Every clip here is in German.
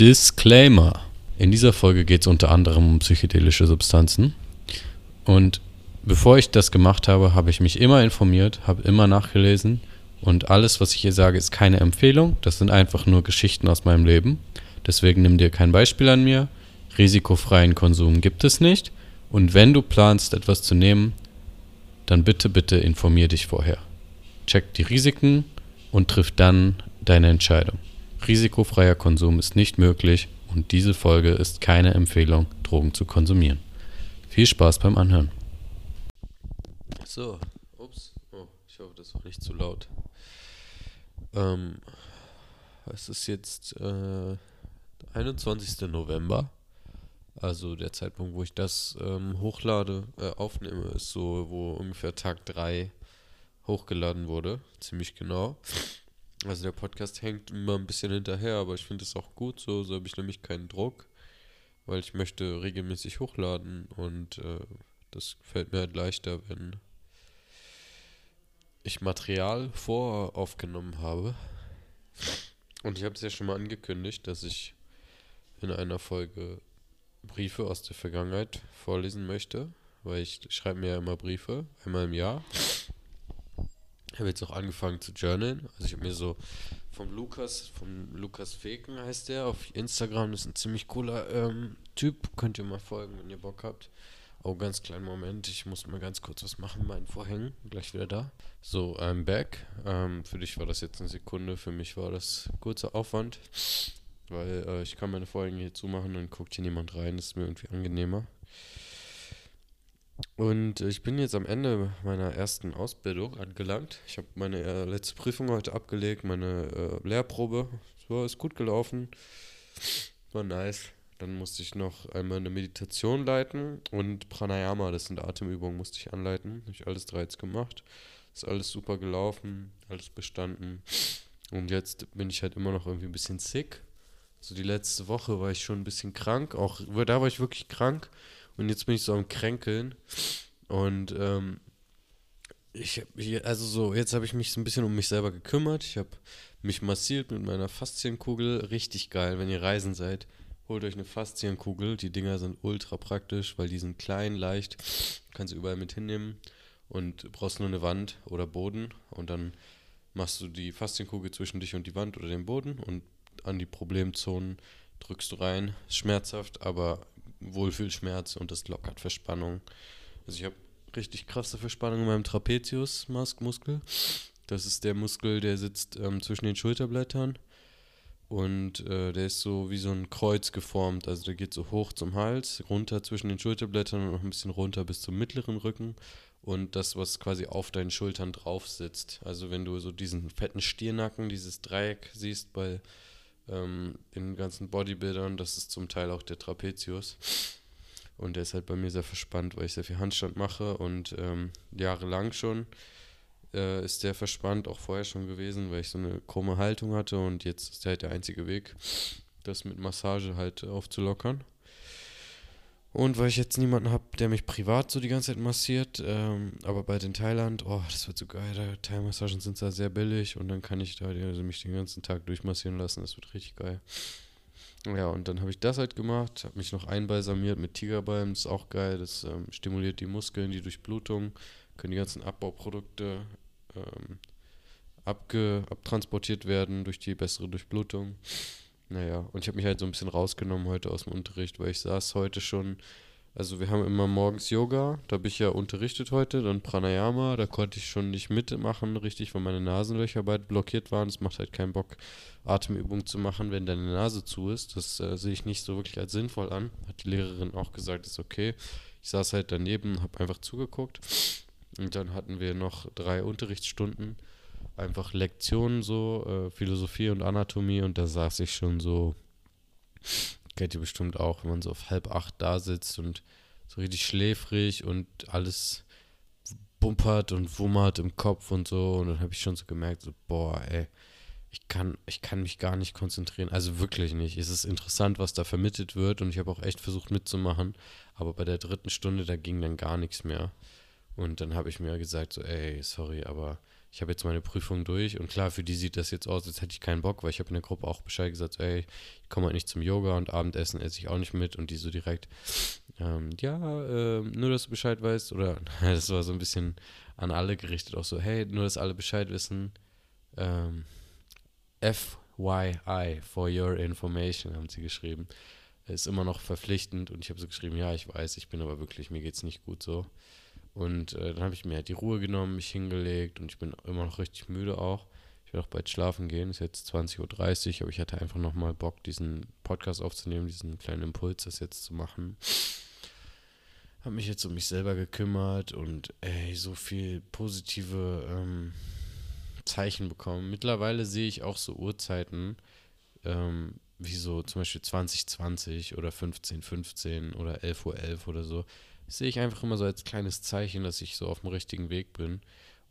Disclaimer. In dieser Folge geht es unter anderem um psychedelische Substanzen. Und bevor ich das gemacht habe, habe ich mich immer informiert, habe immer nachgelesen. Und alles, was ich hier sage, ist keine Empfehlung. Das sind einfach nur Geschichten aus meinem Leben. Deswegen nimm dir kein Beispiel an mir. Risikofreien Konsum gibt es nicht. Und wenn du planst, etwas zu nehmen, dann bitte, bitte informier dich vorher. Check die Risiken und triff dann deine Entscheidung. Risikofreier Konsum ist nicht möglich und diese Folge ist keine Empfehlung, Drogen zu konsumieren. Viel Spaß beim Anhören. So, ups. Oh, ich hoffe, das war nicht zu laut. Ähm, es ist jetzt äh, 21. November. Also der Zeitpunkt, wo ich das ähm, hochlade, äh, aufnehme, ist so, wo ungefähr Tag 3 hochgeladen wurde. Ziemlich genau. Also der Podcast hängt immer ein bisschen hinterher, aber ich finde es auch gut so. So habe ich nämlich keinen Druck, weil ich möchte regelmäßig hochladen und äh, das fällt mir halt leichter, wenn ich Material voraufgenommen habe. Und ich habe es ja schon mal angekündigt, dass ich in einer Folge Briefe aus der Vergangenheit vorlesen möchte, weil ich schreibe mir ja immer Briefe, einmal im Jahr. Ich habe jetzt auch angefangen zu journalen. Also ich habe mir so vom Lukas, vom Lukas Feken heißt der, auf Instagram, das ist ein ziemlich cooler ähm, Typ. Könnt ihr mal folgen, wenn ihr Bock habt. Oh, ganz kleinen Moment, ich muss mal ganz kurz was machen, meinen Vorhängen. Gleich wieder da. So, I'm back. Ähm, für dich war das jetzt eine Sekunde, für mich war das kurzer Aufwand. Weil äh, ich kann meine Vorhänge hier zumachen, dann guckt hier niemand rein, das ist mir irgendwie angenehmer. Und ich bin jetzt am Ende meiner ersten Ausbildung angelangt. Ich habe meine äh, letzte Prüfung heute abgelegt, meine äh, Lehrprobe. So, ist gut gelaufen. War nice. Dann musste ich noch einmal eine Meditation leiten und Pranayama, das sind Atemübungen, musste ich anleiten. Habe ich alles drei jetzt gemacht. Ist alles super gelaufen, alles bestanden. Und jetzt bin ich halt immer noch irgendwie ein bisschen sick. So die letzte Woche war ich schon ein bisschen krank. Auch da war ich wirklich krank. Und jetzt bin ich so am Kränkeln. Und ähm, ich, also so, jetzt habe ich mich so ein bisschen um mich selber gekümmert. Ich habe mich massiert mit meiner Faszienkugel. Richtig geil, wenn ihr reisen seid. Holt euch eine Faszienkugel. Die Dinger sind ultra praktisch, weil die sind klein, leicht. Kannst du überall mit hinnehmen. Und brauchst nur eine Wand oder Boden. Und dann machst du die Faszienkugel zwischen dich und die Wand oder den Boden. Und an die Problemzonen drückst du rein. Schmerzhaft, aber Wohlfühlschmerz und das lockert Verspannung. Also ich habe richtig krasse Verspannung in meinem Trapezius-Muskel. Das ist der Muskel, der sitzt ähm, zwischen den Schulterblättern und äh, der ist so wie so ein Kreuz geformt. Also der geht so hoch zum Hals, runter zwischen den Schulterblättern und noch ein bisschen runter bis zum mittleren Rücken. Und das, was quasi auf deinen Schultern drauf sitzt. Also wenn du so diesen fetten Stirnacken, dieses Dreieck siehst bei ähm, den ganzen Bodybuildern. Das ist zum Teil auch der Trapezius. Und der ist halt bei mir sehr verspannt, weil ich sehr viel Handstand mache und ähm, jahrelang schon äh, ist der verspannt, auch vorher schon gewesen, weil ich so eine krumme Haltung hatte und jetzt ist der halt der einzige Weg, das mit Massage halt aufzulockern. Und weil ich jetzt niemanden habe, der mich privat so die ganze Zeit massiert, ähm, aber bei den Thailand, oh, das wird so geil, Thai-Massagen sind da sehr billig und dann kann ich da also mich den ganzen Tag durchmassieren lassen, das wird richtig geil. Ja, und dann habe ich das halt gemacht, habe mich noch einbalsamiert mit Tigerbalm, das ist auch geil, das ähm, stimuliert die Muskeln, die Durchblutung, können die ganzen Abbauprodukte ähm, abge abtransportiert werden durch die bessere Durchblutung. Naja, und ich habe mich halt so ein bisschen rausgenommen heute aus dem Unterricht, weil ich saß heute schon, also wir haben immer morgens Yoga, da habe ich ja unterrichtet heute, dann Pranayama, da konnte ich schon nicht mitmachen, richtig, weil meine Nasenlöcher beide blockiert waren. Es macht halt keinen Bock, Atemübungen zu machen, wenn deine Nase zu ist. Das äh, sehe ich nicht so wirklich als sinnvoll an. Hat die Lehrerin auch gesagt, ist okay. Ich saß halt daneben, habe einfach zugeguckt. Und dann hatten wir noch drei Unterrichtsstunden einfach Lektionen so, äh, Philosophie und Anatomie und da saß ich schon so, kennt ihr bestimmt auch, wenn man so auf halb acht da sitzt und so richtig schläfrig und alles bumpert und wummert im Kopf und so und dann habe ich schon so gemerkt, so, boah, ey, ich kann, ich kann mich gar nicht konzentrieren, also wirklich nicht. Es ist interessant, was da vermittelt wird und ich habe auch echt versucht mitzumachen, aber bei der dritten Stunde, da ging dann gar nichts mehr. Und dann habe ich mir gesagt, so, ey, sorry, aber ich habe jetzt meine Prüfung durch und klar, für die sieht das jetzt aus, als hätte ich keinen Bock, weil ich habe in der Gruppe auch Bescheid gesagt, ey, ich komme halt nicht zum Yoga und Abendessen esse ich auch nicht mit und die so direkt, ähm, ja, äh, nur, dass du Bescheid weißt oder das war so ein bisschen an alle gerichtet, auch so, hey, nur, dass alle Bescheid wissen, ähm, FYI, for your information, haben sie geschrieben. Ist immer noch verpflichtend und ich habe so geschrieben, ja, ich weiß, ich bin aber wirklich, mir geht's nicht gut so. Und äh, dann habe ich mir halt die Ruhe genommen, mich hingelegt und ich bin immer noch richtig müde auch. Ich werde auch bald schlafen gehen, ist jetzt 20.30 Uhr, aber ich hatte einfach nochmal Bock, diesen Podcast aufzunehmen, diesen kleinen Impuls, das jetzt zu machen. Habe mich jetzt um mich selber gekümmert und ey, so viel positive ähm, Zeichen bekommen. Mittlerweile sehe ich auch so Uhrzeiten, ähm, wie so zum Beispiel 2020 oder 1515 oder 11.11 Uhr 11 oder so sehe ich einfach immer so als kleines Zeichen, dass ich so auf dem richtigen Weg bin.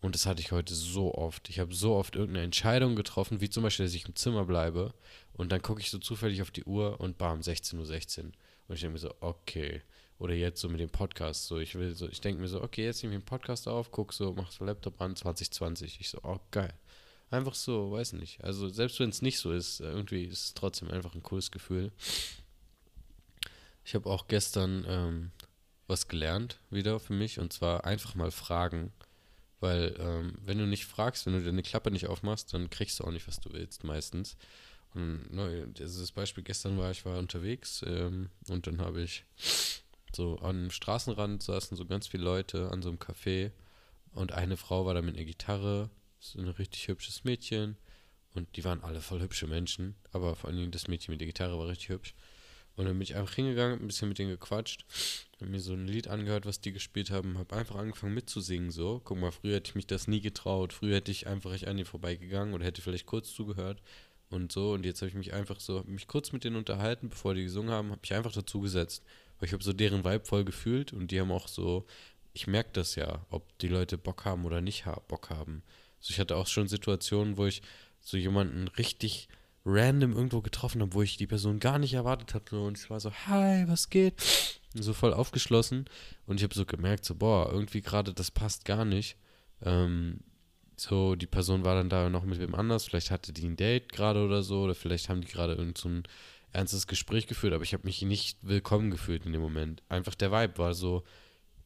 Und das hatte ich heute so oft. Ich habe so oft irgendeine Entscheidung getroffen, wie zum Beispiel, dass ich im Zimmer bleibe. Und dann gucke ich so zufällig auf die Uhr und bam, 16.16 Uhr. 16. Und ich denke mir so, okay. Oder jetzt so mit dem Podcast. So, ich will so, ich denke mir so, okay, jetzt nehme ich den Podcast auf, guck so, mach so Laptop an, 2020. Ich so, oh, geil. Einfach so, weiß nicht. Also, selbst wenn es nicht so ist, irgendwie ist es trotzdem einfach ein cooles Gefühl. Ich habe auch gestern ähm, was gelernt wieder für mich und zwar einfach mal fragen. Weil ähm, wenn du nicht fragst, wenn du deine Klappe nicht aufmachst, dann kriegst du auch nicht, was du willst meistens. Und ne, das Beispiel gestern war, ich war unterwegs ähm, und dann habe ich so am Straßenrand saßen so ganz viele Leute an so einem Café und eine Frau war da mit einer Gitarre, so ein richtig hübsches Mädchen und die waren alle voll hübsche Menschen, aber vor allen Dingen das Mädchen mit der Gitarre war richtig hübsch. Und dann bin ich einfach hingegangen, ein bisschen mit denen gequatscht, habe mir so ein Lied angehört, was die gespielt haben, habe einfach angefangen mitzusingen so. Guck mal, früher hätte ich mich das nie getraut. Früher hätte ich einfach an die vorbeigegangen oder hätte vielleicht kurz zugehört und so. Und jetzt habe ich mich einfach so, mich kurz mit denen unterhalten, bevor die gesungen haben, habe ich einfach dazu gesetzt. Weil ich habe so deren Vibe voll gefühlt und die haben auch so, ich merke das ja, ob die Leute Bock haben oder nicht Bock haben. Also ich hatte auch schon Situationen, wo ich so jemanden richtig random irgendwo getroffen habe, wo ich die Person gar nicht erwartet hatte. Und ich war so, hi, was geht? Und so voll aufgeschlossen. Und ich habe so gemerkt, so, boah, irgendwie gerade, das passt gar nicht. Ähm, so, die Person war dann da noch mit wem anders. Vielleicht hatte die ein Date gerade oder so. Oder vielleicht haben die gerade irgend so ein ernstes Gespräch geführt. Aber ich habe mich nicht willkommen gefühlt in dem Moment. Einfach der Vibe war so,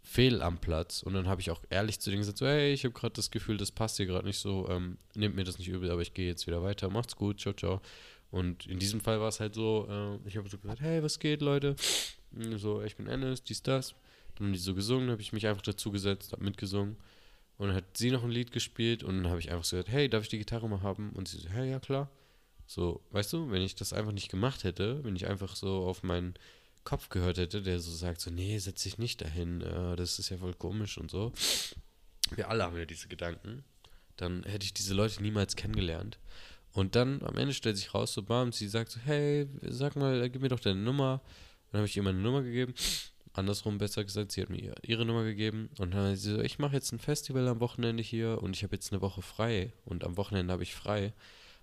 fehl am Platz. Und dann habe ich auch ehrlich zu denen gesagt, so, hey, ich habe gerade das Gefühl, das passt hier gerade nicht so, ähm, nehmt mir das nicht übel, aber ich gehe jetzt wieder weiter, macht's gut, ciao, ciao. Und in diesem Fall war es halt so, äh, ich habe so gesagt, hey, was geht, Leute? So, ich bin Ennis, dies, das. Dann haben die so gesungen, habe ich mich einfach dazu gesetzt, habe mitgesungen. Und dann hat sie noch ein Lied gespielt und dann habe ich einfach so gesagt, hey, darf ich die Gitarre mal haben? Und sie so, hey, ja, klar. So, weißt du, wenn ich das einfach nicht gemacht hätte, wenn ich einfach so auf meinen Kopf gehört hätte, der so sagt, so, nee, setz dich nicht dahin, äh, das ist ja voll komisch und so. Wir alle haben ja diese Gedanken. Dann hätte ich diese Leute niemals kennengelernt. Und dann am Ende stellt sich raus, so bam, sie sagt so, hey, sag mal, gib mir doch deine Nummer. Dann habe ich ihr meine Nummer gegeben. Andersrum besser gesagt, sie hat mir ihre Nummer gegeben. Und dann hat sie so, ich mache jetzt ein Festival am Wochenende hier und ich habe jetzt eine Woche frei. Und am Wochenende habe ich frei.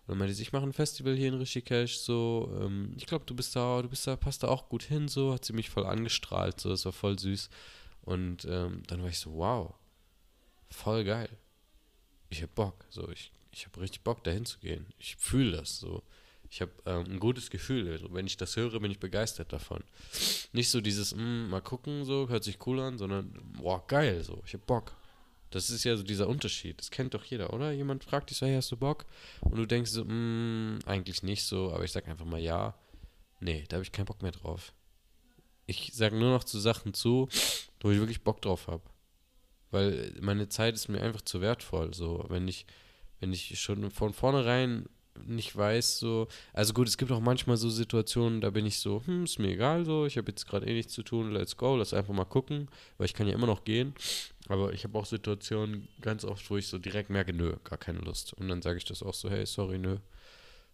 Und dann meinte sie, ich mache ein Festival hier in Rishikesh, so, ähm, ich glaube, du bist da, du bist da, passt da auch gut hin, so, hat sie mich voll angestrahlt, so, das war voll süß. Und ähm, dann war ich so, wow, voll geil. Ich hab Bock, so, ich, ich habe richtig Bock, da hinzugehen. Ich fühle das, so. Ich habe ähm, ein gutes Gefühl. Also, wenn ich das höre, bin ich begeistert davon. Nicht so dieses, mm, mal gucken, so, hört sich cool an, sondern, boah, geil, so, ich hab Bock. Das ist ja so dieser Unterschied. Das kennt doch jeder, oder? Jemand fragt dich so, hey, hast du Bock? Und du denkst so, mm, eigentlich nicht so, aber ich sag einfach mal ja. Nee, da habe ich keinen Bock mehr drauf. Ich sage nur noch zu Sachen zu, wo ich wirklich Bock drauf habe. Weil meine Zeit ist mir einfach zu wertvoll. So, wenn ich, wenn ich schon von vornherein nicht weiß, so. Also gut, es gibt auch manchmal so Situationen, da bin ich so, hm, ist mir egal so, ich habe jetzt gerade eh nichts zu tun, let's go, lass einfach mal gucken, weil ich kann ja immer noch gehen. Aber ich habe auch Situationen ganz oft, wo ich so direkt merke, nö, gar keine Lust. Und dann sage ich das auch so, hey, sorry, nö.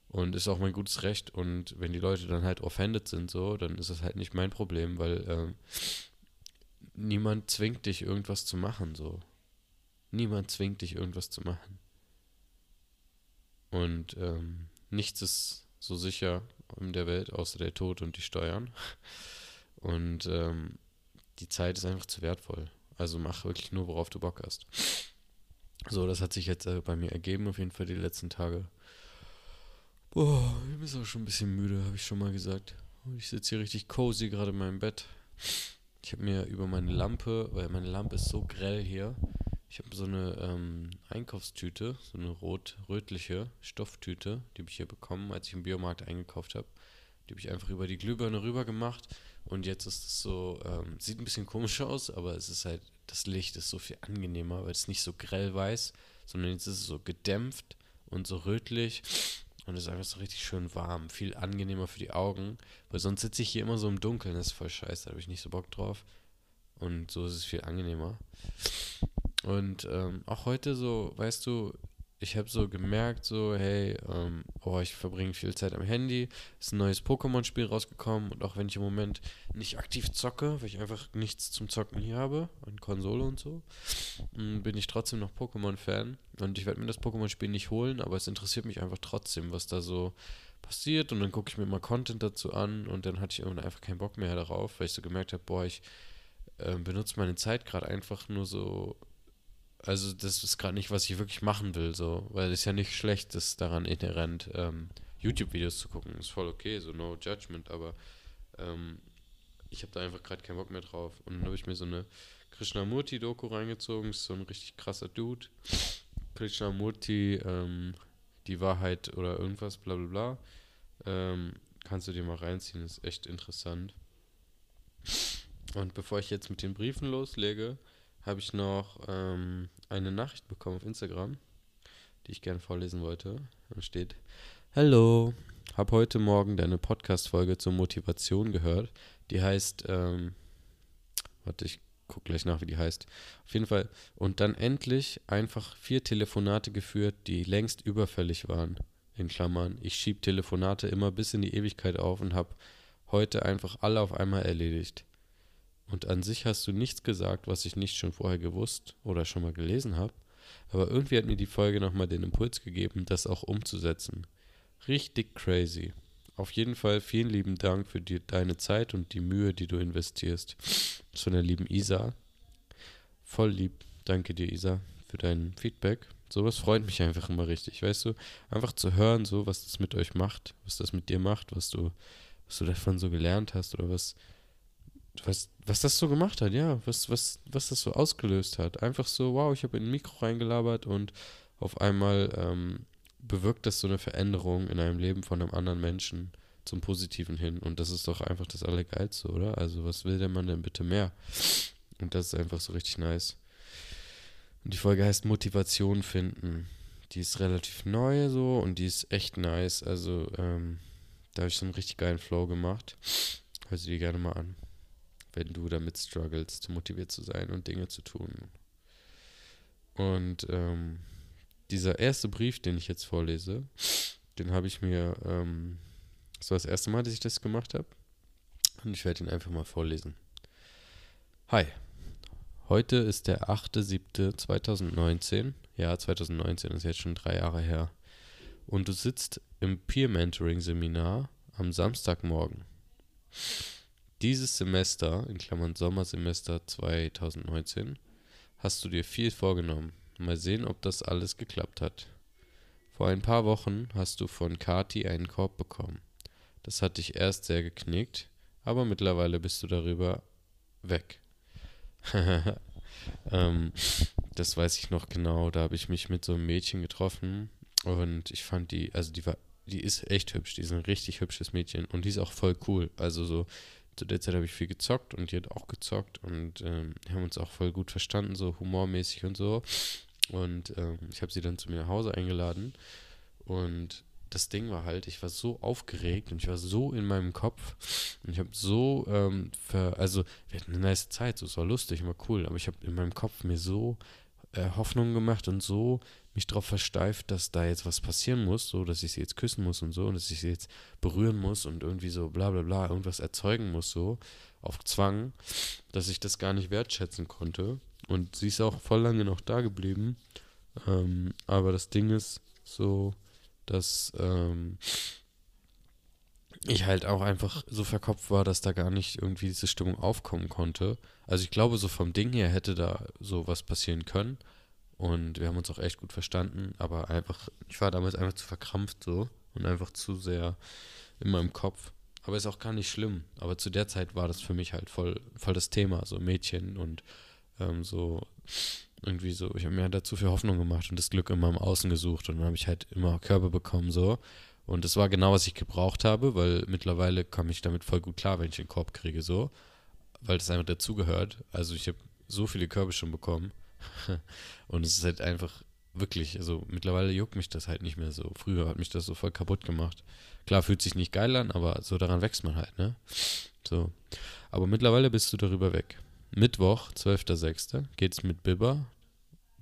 Und ist auch mein gutes Recht. Und wenn die Leute dann halt offended sind, so, dann ist das halt nicht mein Problem, weil ähm, niemand zwingt dich, irgendwas zu machen, so. Niemand zwingt dich, irgendwas zu machen. Und ähm, nichts ist so sicher in der Welt, außer der Tod und die Steuern. Und ähm, die Zeit ist einfach zu wertvoll. Also mach wirklich nur, worauf du Bock hast. So, das hat sich jetzt äh, bei mir ergeben, auf jeden Fall die letzten Tage. Boah, ich bin auch schon ein bisschen müde, habe ich schon mal gesagt. Ich sitze hier richtig cozy gerade in meinem Bett. Ich habe mir über meine Lampe, weil meine Lampe ist so grell hier, ich habe so eine ähm, Einkaufstüte, so eine rot-rötliche Stofftüte, die habe ich hier bekommen, als ich im Biomarkt eingekauft habe. Die habe ich einfach über die Glühbirne rüber gemacht und jetzt ist es so, ähm, sieht ein bisschen komisch aus, aber es ist halt, das Licht ist so viel angenehmer, weil es nicht so grell weiß, sondern jetzt ist es so gedämpft und so rötlich und es ist einfach so richtig schön warm, viel angenehmer für die Augen, weil sonst sitze ich hier immer so im Dunkeln, das ist voll scheiße, da habe ich nicht so Bock drauf. Und so ist es viel angenehmer. Und ähm, auch heute so, weißt du, ich habe so gemerkt, so, hey, ähm, oh, ich verbringe viel Zeit am Handy. Ist ein neues Pokémon-Spiel rausgekommen und auch wenn ich im Moment nicht aktiv zocke, weil ich einfach nichts zum Zocken hier habe, an Konsole und so, mm, bin ich trotzdem noch Pokémon-Fan. Und ich werde mir das Pokémon-Spiel nicht holen, aber es interessiert mich einfach trotzdem, was da so passiert. Und dann gucke ich mir mal Content dazu an und dann hatte ich irgendwann einfach keinen Bock mehr darauf, weil ich so gemerkt habe, boah, ich äh, benutze meine Zeit gerade einfach nur so also das ist gerade nicht, was ich wirklich machen will, so, weil es ja nicht schlecht ist daran inhärent, ähm, YouTube-Videos zu gucken. Ist voll okay, so no judgment, aber ähm, ich habe da einfach gerade keinen Bock mehr drauf. Und dann habe ich mir so eine Krishnamurti-Doku reingezogen, ist so ein richtig krasser Dude. Krishnamurti, ähm, die Wahrheit oder irgendwas, bla bla bla. Ähm, kannst du dir mal reinziehen, ist echt interessant. Und bevor ich jetzt mit den Briefen loslege, habe ich noch ähm, eine Nachricht bekommen auf Instagram, die ich gerne vorlesen wollte. Da steht: Hallo, habe heute Morgen deine Podcast-Folge zur Motivation gehört. Die heißt, ähm, warte, ich gucke gleich nach, wie die heißt. Auf jeden Fall. Und dann endlich einfach vier Telefonate geführt, die längst überfällig waren. In Klammern. Ich schieb Telefonate immer bis in die Ewigkeit auf und habe heute einfach alle auf einmal erledigt. Und an sich hast du nichts gesagt, was ich nicht schon vorher gewusst oder schon mal gelesen habe. Aber irgendwie hat mir die Folge nochmal den Impuls gegeben, das auch umzusetzen. Richtig crazy. Auf jeden Fall vielen lieben Dank für die, deine Zeit und die Mühe, die du investierst. Zu der lieben Isa. Voll lieb. Danke dir, Isa, für dein Feedback. Sowas freut mich einfach immer richtig, weißt du? Einfach zu hören, so, was das mit euch macht, was das mit dir macht, was du, was du davon so gelernt hast oder was, was, was das so gemacht hat, ja, was, was, was das so ausgelöst hat. Einfach so, wow, ich habe in ein Mikro reingelabert und auf einmal ähm, bewirkt das so eine Veränderung in einem Leben von einem anderen Menschen zum Positiven hin. Und das ist doch einfach das Allergeilste, oder? Also, was will der Mann denn bitte mehr? Und das ist einfach so richtig nice. Und die Folge heißt Motivation finden. Die ist relativ neu so und die ist echt nice. Also, ähm, da habe ich so einen richtig geilen Flow gemacht. Hör sie dir gerne mal an wenn du damit struggles, motiviert zu sein und Dinge zu tun. Und ähm, dieser erste Brief, den ich jetzt vorlese, den habe ich mir, ähm, das war das erste Mal, dass ich das gemacht habe. Und ich werde ihn einfach mal vorlesen. Hi, heute ist der 8.7.2019. Ja, 2019 ist jetzt schon drei Jahre her. Und du sitzt im Peer Mentoring Seminar am Samstagmorgen. Dieses Semester, in Klammern Sommersemester 2019, hast du dir viel vorgenommen. Mal sehen, ob das alles geklappt hat. Vor ein paar Wochen hast du von Kati einen Korb bekommen. Das hat dich erst sehr geknickt, aber mittlerweile bist du darüber weg. ähm, das weiß ich noch genau. Da habe ich mich mit so einem Mädchen getroffen und ich fand die, also die war, die ist echt hübsch. Die ist ein richtig hübsches Mädchen und die ist auch voll cool. Also so, zu der Zeit habe ich viel gezockt und die hat auch gezockt und ähm, haben uns auch voll gut verstanden, so humormäßig und so. Und ähm, ich habe sie dann zu mir nach Hause eingeladen und das Ding war halt, ich war so aufgeregt und ich war so in meinem Kopf und ich habe so, ähm, ver, also wir hatten eine nice Zeit, so es war lustig, war cool, aber ich habe in meinem Kopf mir so äh, Hoffnungen gemacht und so mich darauf versteift, dass da jetzt was passieren muss, so dass ich sie jetzt küssen muss und so und dass ich sie jetzt berühren muss und irgendwie so bla bla bla irgendwas erzeugen muss, so auf Zwang, dass ich das gar nicht wertschätzen konnte. Und sie ist auch voll lange noch da geblieben. Ähm, aber das Ding ist so, dass ähm, ich halt auch einfach so verkopft war, dass da gar nicht irgendwie diese Stimmung aufkommen konnte. Also ich glaube, so vom Ding her hätte da so was passieren können Und wir haben uns auch echt gut verstanden, aber einfach, ich war damals einfach zu verkrampft so und einfach zu sehr in meinem Kopf. Aber ist auch gar nicht schlimm. Aber zu der Zeit war das für mich halt voll, voll das Thema, so Mädchen und ähm, so irgendwie so, ich habe mir dazu viel Hoffnung gemacht und das Glück in meinem Außen gesucht und dann habe ich halt immer Körbe bekommen so. Und das war genau, was ich gebraucht habe, weil mittlerweile komme ich damit voll gut klar, wenn ich den Korb kriege so, weil das einfach dazugehört. Also ich habe so viele Körbe schon bekommen und es ist halt einfach wirklich, also mittlerweile juckt mich das halt nicht mehr so. Früher hat mich das so voll kaputt gemacht. Klar, fühlt sich nicht geil an, aber so daran wächst man halt, ne? So. Aber mittlerweile bist du darüber weg. Mittwoch, 12.06., geht's mit Bibber,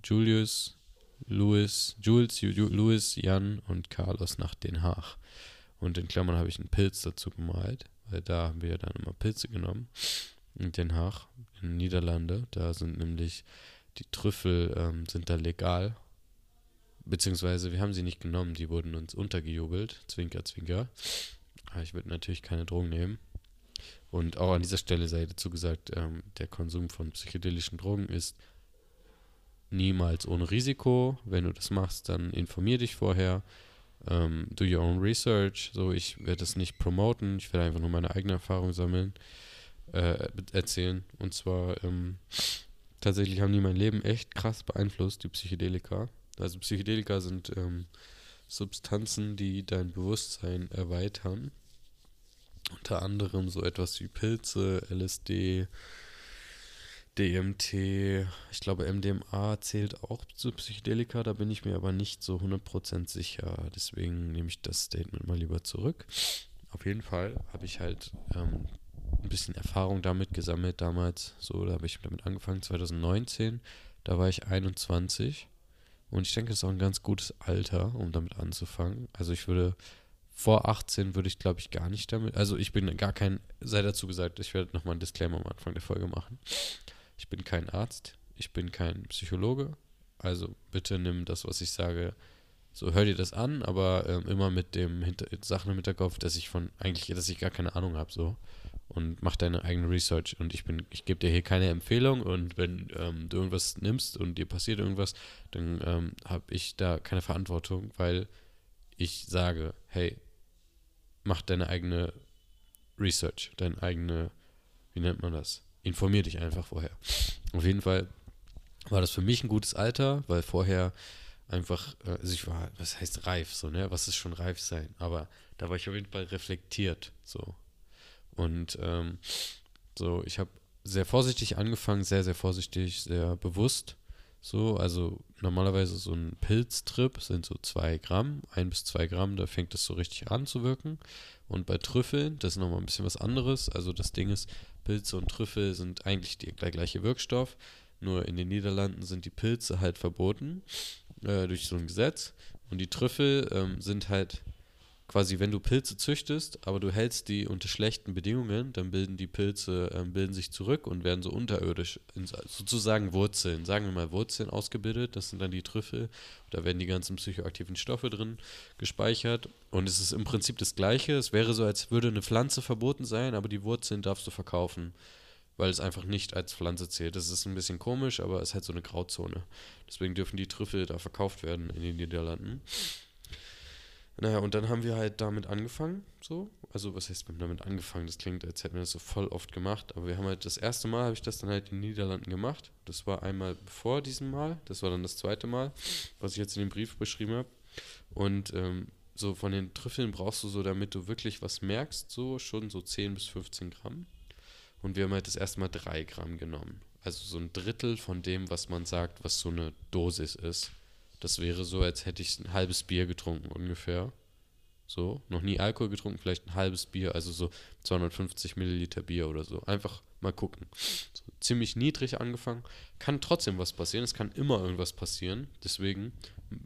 Julius, Louis, Jules, Ju, Louis, Jan und Carlos nach Den Haag. Und in Klammern habe ich einen Pilz dazu gemalt, weil da haben wir dann immer Pilze genommen. In Den Haag, in den Niederlande, da sind nämlich die Trüffel ähm, sind da legal. Beziehungsweise wir haben sie nicht genommen, die wurden uns untergejubelt. Zwinker, zwinker. Aber ich würde natürlich keine Drogen nehmen. Und auch an dieser Stelle sei dazu gesagt, ähm, der Konsum von psychedelischen Drogen ist niemals ohne Risiko. Wenn du das machst, dann informier dich vorher. Ähm, do your own research. So, ich werde das nicht promoten. Ich werde einfach nur meine eigene Erfahrung sammeln, äh, erzählen. Und zwar, ähm, tatsächlich haben die mein Leben echt krass beeinflusst, die Psychedelika. Also Psychedelika sind ähm, Substanzen, die dein Bewusstsein erweitern. Unter anderem so etwas wie Pilze, LSD, DMT, ich glaube MDMA zählt auch zu Psychedelika, da bin ich mir aber nicht so 100% sicher. Deswegen nehme ich das Statement mal lieber zurück. Auf jeden Fall habe ich halt ähm, ein bisschen Erfahrung damit gesammelt damals. So, da habe ich damit angefangen, 2019. Da war ich 21. Und ich denke, das ist auch ein ganz gutes Alter, um damit anzufangen. Also ich würde vor 18 würde ich, glaube ich, gar nicht damit. Also ich bin gar kein, sei dazu gesagt, ich werde nochmal ein Disclaimer am Anfang der Folge machen. Ich bin kein Arzt, ich bin kein Psychologe. Also bitte nimm das, was ich sage, so hör dir das an, aber ähm, immer mit dem Hinter Sachen im Hinterkopf, dass ich von eigentlich, dass ich gar keine Ahnung habe, so und mach deine eigene Research und ich bin, ich gebe dir hier keine Empfehlung und wenn ähm, du irgendwas nimmst und dir passiert irgendwas, dann ähm, habe ich da keine Verantwortung, weil ich sage, hey, mach deine eigene Research, deine eigene, wie nennt man das? Informier dich einfach vorher. Auf jeden Fall war das für mich ein gutes Alter, weil vorher einfach, äh, also ich war, was heißt reif, so, ne? Was ist schon reif sein? Aber da war ich auf jeden Fall reflektiert, so. Und ähm, so, ich habe sehr vorsichtig angefangen, sehr, sehr vorsichtig, sehr bewusst. So, also normalerweise so ein Pilztrip sind so zwei Gramm, ein bis zwei Gramm, da fängt es so richtig an zu wirken. Und bei Trüffeln, das ist nochmal ein bisschen was anderes. Also das Ding ist, Pilze und Trüffel sind eigentlich die, der gleiche Wirkstoff. Nur in den Niederlanden sind die Pilze halt verboten äh, durch so ein Gesetz. Und die Trüffel ähm, sind halt quasi, wenn du Pilze züchtest, aber du hältst die unter schlechten Bedingungen, dann bilden die Pilze, äh, bilden sich zurück und werden so unterirdisch, sozusagen Wurzeln, sagen wir mal Wurzeln ausgebildet, das sind dann die Trüffel, da werden die ganzen psychoaktiven Stoffe drin gespeichert und es ist im Prinzip das Gleiche, es wäre so, als würde eine Pflanze verboten sein, aber die Wurzeln darfst du verkaufen, weil es einfach nicht als Pflanze zählt. Das ist ein bisschen komisch, aber es halt so eine Grauzone. Deswegen dürfen die Trüffel da verkauft werden in den Niederlanden. Naja, und dann haben wir halt damit angefangen, so. Also, was heißt damit angefangen? Das klingt, als hätten wir das so voll oft gemacht. Aber wir haben halt das erste Mal, habe ich das dann halt in den Niederlanden gemacht. Das war einmal vor diesem Mal. Das war dann das zweite Mal, was ich jetzt in dem Brief beschrieben habe. Und ähm, so von den Trüffeln brauchst du so, damit du wirklich was merkst, so schon so 10 bis 15 Gramm. Und wir haben halt das erste Mal 3 Gramm genommen. Also so ein Drittel von dem, was man sagt, was so eine Dosis ist. Das wäre so, als hätte ich ein halbes Bier getrunken ungefähr. So, noch nie Alkohol getrunken, vielleicht ein halbes Bier, also so 250 Milliliter Bier oder so. Einfach mal gucken. So, ziemlich niedrig angefangen. Kann trotzdem was passieren, es kann immer irgendwas passieren. Deswegen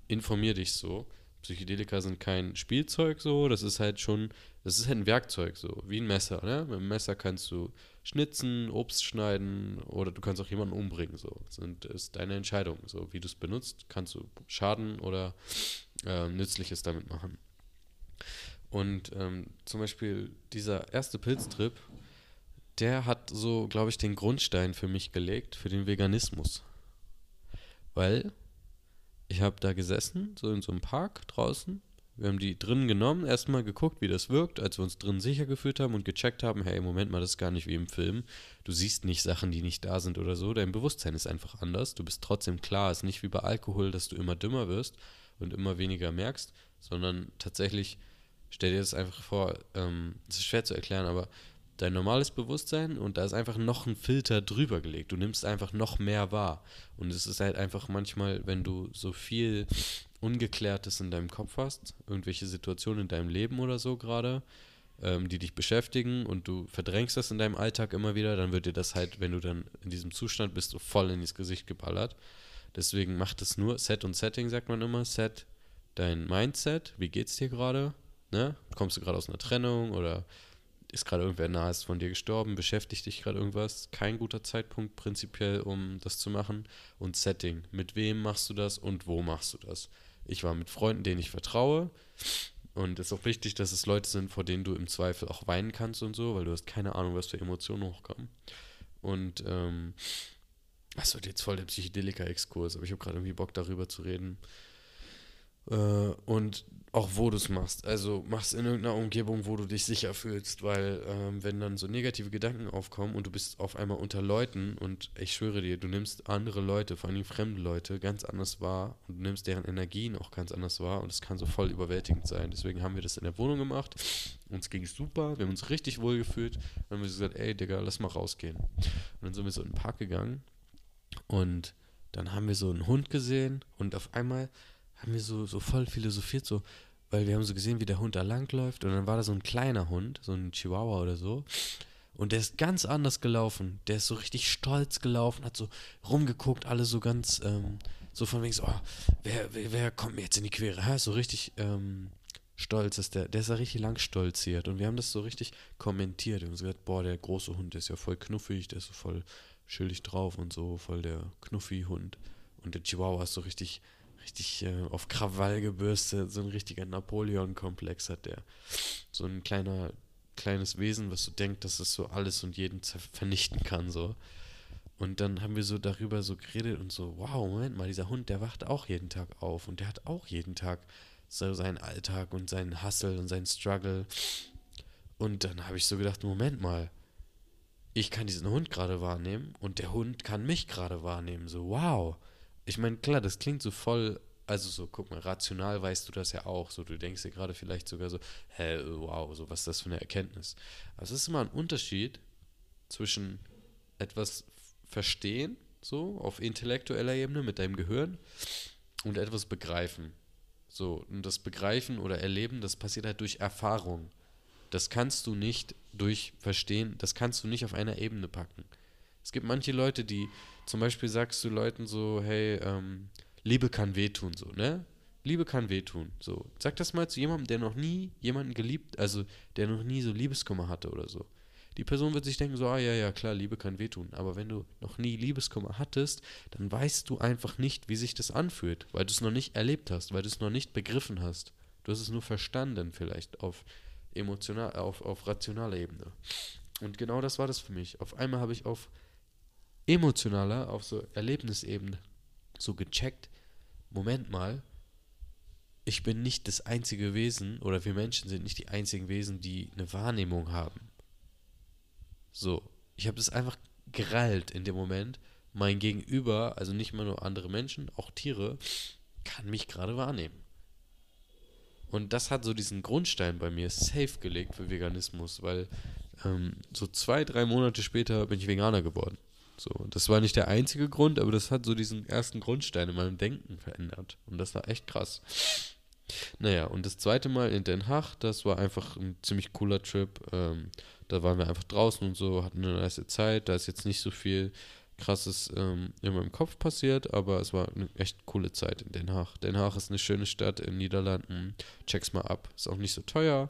informier dich so. Psychedelika sind kein Spielzeug so, das ist halt schon, das ist halt ein Werkzeug so, wie ein Messer, ne? Mit dem Messer kannst du schnitzen, Obst schneiden oder du kannst auch jemanden umbringen so. Das ist deine Entscheidung, so wie du es benutzt, kannst du Schaden oder äh, Nützliches damit machen. Und ähm, zum Beispiel dieser erste Pilztrip, der hat so, glaube ich, den Grundstein für mich gelegt, für den Veganismus. Weil ich habe da gesessen, so in so einem Park draußen. Wir haben die drinnen genommen, erstmal geguckt, wie das wirkt, als wir uns drinnen sicher gefühlt haben und gecheckt haben, hey, Moment mal, das ist gar nicht wie im Film. Du siehst nicht Sachen, die nicht da sind oder so. Dein Bewusstsein ist einfach anders. Du bist trotzdem klar. Es ist nicht wie bei Alkohol, dass du immer dümmer wirst und immer weniger merkst, sondern tatsächlich, stell dir das einfach vor, ähm, es ist schwer zu erklären, aber dein normales Bewusstsein und da ist einfach noch ein Filter drüber gelegt. Du nimmst einfach noch mehr wahr. Und es ist halt einfach manchmal, wenn du so viel Ungeklärtes in deinem Kopf hast, irgendwelche Situationen in deinem Leben oder so gerade, ähm, die dich beschäftigen und du verdrängst das in deinem Alltag immer wieder, dann wird dir das halt, wenn du dann in diesem Zustand bist, so voll in ins Gesicht geballert. Deswegen macht es nur Set und Setting, sagt man immer. Set dein Mindset, wie geht's dir gerade? Ne? Kommst du gerade aus einer Trennung oder ist gerade irgendwer nahes von dir gestorben, beschäftigt dich gerade irgendwas, kein guter Zeitpunkt prinzipiell, um das zu machen. Und Setting, mit wem machst du das und wo machst du das? Ich war mit Freunden, denen ich vertraue. Und es ist auch wichtig, dass es Leute sind, vor denen du im Zweifel auch weinen kannst und so, weil du hast keine Ahnung, was für Emotionen hochkommen. Und ähm, das wird jetzt voll der Psychedelika-Exkurs, aber ich habe gerade irgendwie Bock darüber zu reden. Äh, und auch wo du es machst. Also machst in irgendeiner Umgebung, wo du dich sicher fühlst, weil ähm, wenn dann so negative Gedanken aufkommen und du bist auf einmal unter Leuten und ich schwöre dir, du nimmst andere Leute, vor allem fremde Leute, ganz anders wahr und du nimmst deren Energien auch ganz anders wahr und es kann so voll überwältigend sein. Deswegen haben wir das in der Wohnung gemacht. Uns ging es super, wir haben uns richtig wohl gefühlt. Dann haben wir gesagt, ey Digga, lass mal rausgehen. Und dann sind wir so in den Park gegangen und dann haben wir so einen Hund gesehen und auf einmal haben wir so, so voll philosophiert, so, weil wir haben so gesehen, wie der Hund da langläuft und dann war da so ein kleiner Hund, so ein Chihuahua oder so. Und der ist ganz anders gelaufen. Der ist so richtig stolz gelaufen, hat so rumgeguckt, alle so ganz, ähm, so von wegen so, oh, wer, wer, wer, kommt mir jetzt in die Quere? Ha? So richtig ähm, stolz ist der. Der ist ja richtig lang stolziert. Und wir haben das so richtig kommentiert. Wir haben so gesagt, boah, der große Hund, der ist ja voll knuffig, der ist so voll schillig drauf und so, voll der Knuffi-Hund. Und der Chihuahua ist so richtig richtig äh, auf Krawall gebürstet, so ein richtiger Napoleon-Komplex hat der. So ein kleiner, kleines Wesen, was so denkt, dass es so alles und jeden vernichten kann, so. Und dann haben wir so darüber so geredet und so, wow, Moment mal, dieser Hund, der wacht auch jeden Tag auf und der hat auch jeden Tag so seinen Alltag und seinen Hustle und seinen Struggle. Und dann habe ich so gedacht, Moment mal, ich kann diesen Hund gerade wahrnehmen und der Hund kann mich gerade wahrnehmen. So, wow ich meine, klar, das klingt so voll, also so, guck mal, rational weißt du das ja auch, so, du denkst dir gerade vielleicht sogar so, hä, wow, so, was ist das für eine Erkenntnis? Aber es ist immer ein Unterschied zwischen etwas verstehen, so, auf intellektueller Ebene mit deinem Gehirn und etwas begreifen. So, und das Begreifen oder Erleben, das passiert halt durch Erfahrung. Das kannst du nicht durch Verstehen, das kannst du nicht auf einer Ebene packen. Es gibt manche Leute, die zum Beispiel sagst du Leuten so, hey, ähm, Liebe kann wehtun, so, ne? Liebe kann wehtun, so. Sag das mal zu jemandem, der noch nie jemanden geliebt, also der noch nie so Liebeskummer hatte oder so. Die Person wird sich denken so, ah ja, ja, klar, Liebe kann wehtun. Aber wenn du noch nie Liebeskummer hattest, dann weißt du einfach nicht, wie sich das anfühlt, weil du es noch nicht erlebt hast, weil du es noch nicht begriffen hast. Du hast es nur verstanden vielleicht auf emotional, auf, auf rationaler Ebene. Und genau das war das für mich. Auf einmal habe ich auf emotionaler, auf so Erlebnisebene so gecheckt, Moment mal, ich bin nicht das einzige Wesen oder wir Menschen sind nicht die einzigen Wesen, die eine Wahrnehmung haben. So, ich habe das einfach gerallt in dem Moment. Mein Gegenüber, also nicht mal nur andere Menschen, auch Tiere, kann mich gerade wahrnehmen. Und das hat so diesen Grundstein bei mir safe gelegt für Veganismus, weil ähm, so zwei, drei Monate später bin ich Veganer geworden. So, das war nicht der einzige Grund, aber das hat so diesen ersten Grundstein in meinem Denken verändert. Und das war echt krass. Naja, und das zweite Mal in Den Haag, das war einfach ein ziemlich cooler Trip. Ähm, da waren wir einfach draußen und so, hatten eine nice Zeit. Da ist jetzt nicht so viel krasses ähm, in meinem Kopf passiert, aber es war eine echt coole Zeit in Den Haag. Den Haag ist eine schöne Stadt in den Niederlanden. Check's mal ab. Ist auch nicht so teuer.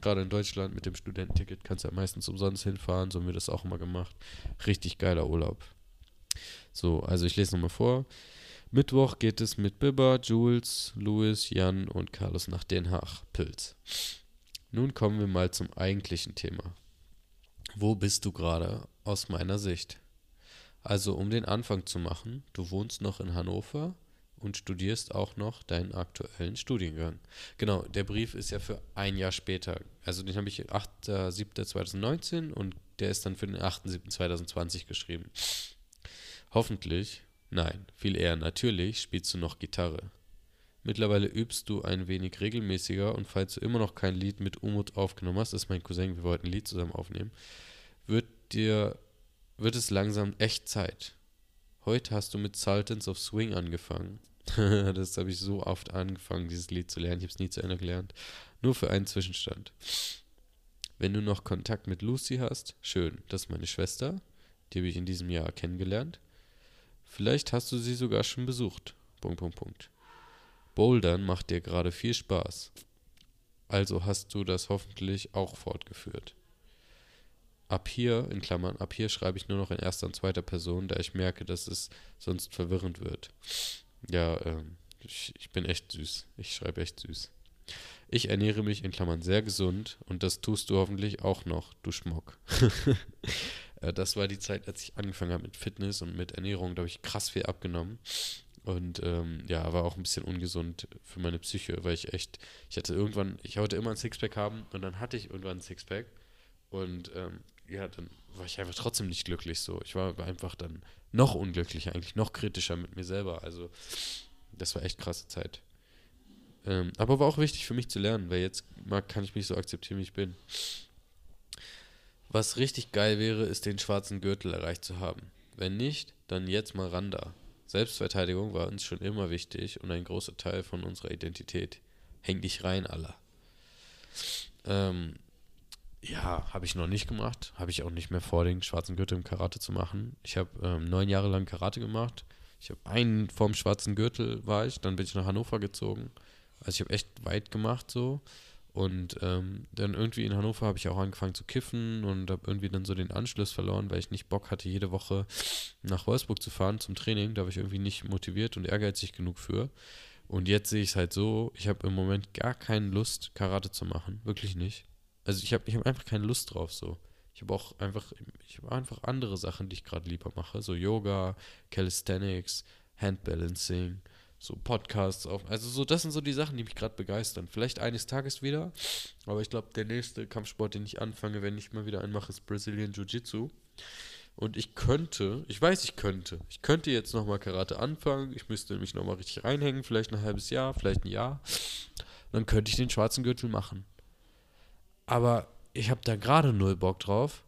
Gerade in Deutschland mit dem Studententicket kannst du ja meistens umsonst hinfahren, so haben wir das auch immer gemacht. Richtig geiler Urlaub. So, also ich lese nochmal vor. Mittwoch geht es mit Bibber, Jules, Louis, Jan und Carlos nach Den Haag, Pilz. Nun kommen wir mal zum eigentlichen Thema. Wo bist du gerade aus meiner Sicht? Also, um den Anfang zu machen, du wohnst noch in Hannover und studierst auch noch deinen aktuellen Studiengang. Genau, der Brief ist ja für ein Jahr später. Also den habe ich 8.7.2019 und der ist dann für den 8.7.2020 geschrieben. Hoffentlich, nein, viel eher natürlich, spielst du noch Gitarre. Mittlerweile übst du ein wenig regelmäßiger und falls du immer noch kein Lied mit Umut aufgenommen hast, das ist mein Cousin, wir wollten ein Lied zusammen aufnehmen, wird dir, wird es langsam echt Zeit. Heute hast du mit Sultans of Swing angefangen. das habe ich so oft angefangen, dieses Lied zu lernen. Ich habe es nie zu Ende gelernt. Nur für einen Zwischenstand. Wenn du noch Kontakt mit Lucy hast, schön. Das ist meine Schwester. Die habe ich in diesem Jahr kennengelernt. Vielleicht hast du sie sogar schon besucht. Punkt, Punkt, Punkt. Bouldern macht dir gerade viel Spaß. Also hast du das hoffentlich auch fortgeführt. Ab hier, in Klammern, ab hier schreibe ich nur noch in erster und zweiter Person, da ich merke, dass es sonst verwirrend wird. Ja, ähm, ich, ich bin echt süß. Ich schreibe echt süß. Ich ernähre mich in Klammern sehr gesund und das tust du hoffentlich auch noch, du Schmock. Äh, das war die Zeit, als ich angefangen habe mit Fitness und mit Ernährung. Da habe ich krass viel abgenommen. Und ähm, ja, war auch ein bisschen ungesund für meine Psyche, weil ich echt, ich hatte irgendwann, ich wollte immer ein Sixpack haben und dann hatte ich irgendwann ein Sixpack. Und ähm, ja, dann war ich einfach trotzdem nicht glücklich so. Ich war einfach dann noch unglücklicher, eigentlich noch kritischer mit mir selber. Also, das war echt krasse Zeit. Ähm, aber war auch wichtig für mich zu lernen, weil jetzt mal kann ich mich so akzeptieren, wie ich bin. Was richtig geil wäre, ist den schwarzen Gürtel erreicht zu haben. Wenn nicht, dann jetzt mal ran da. Selbstverteidigung war uns schon immer wichtig und ein großer Teil von unserer Identität. Häng dich rein, Allah. Ähm, ja, habe ich noch nicht gemacht. Habe ich auch nicht mehr vor, den schwarzen Gürtel im Karate zu machen. Ich habe ähm, neun Jahre lang Karate gemacht. Ich habe einen vorm schwarzen Gürtel war ich, dann bin ich nach Hannover gezogen. Also ich habe echt weit gemacht so. Und ähm, dann irgendwie in Hannover habe ich auch angefangen zu kiffen und habe irgendwie dann so den Anschluss verloren, weil ich nicht Bock hatte, jede Woche nach Wolfsburg zu fahren zum Training. Da war ich irgendwie nicht motiviert und ehrgeizig genug für. Und jetzt sehe ich es halt so, ich habe im Moment gar keine Lust, Karate zu machen. Wirklich nicht. Also ich habe ich hab einfach keine Lust drauf so. Ich habe auch einfach, ich habe einfach andere Sachen, die ich gerade lieber mache. So Yoga, Calisthenics, Handbalancing so Podcasts auf. Also so, das sind so die Sachen, die mich gerade begeistern. Vielleicht eines Tages wieder, aber ich glaube, der nächste Kampfsport, den ich anfange, wenn ich mal wieder einen mache, ist Brazilian Jiu-Jitsu. Und ich könnte, ich weiß, ich könnte, ich könnte jetzt nochmal Karate anfangen. Ich müsste mich nochmal richtig reinhängen, vielleicht ein halbes Jahr, vielleicht ein Jahr. Dann könnte ich den schwarzen Gürtel machen. Aber ich habe da gerade null Bock drauf.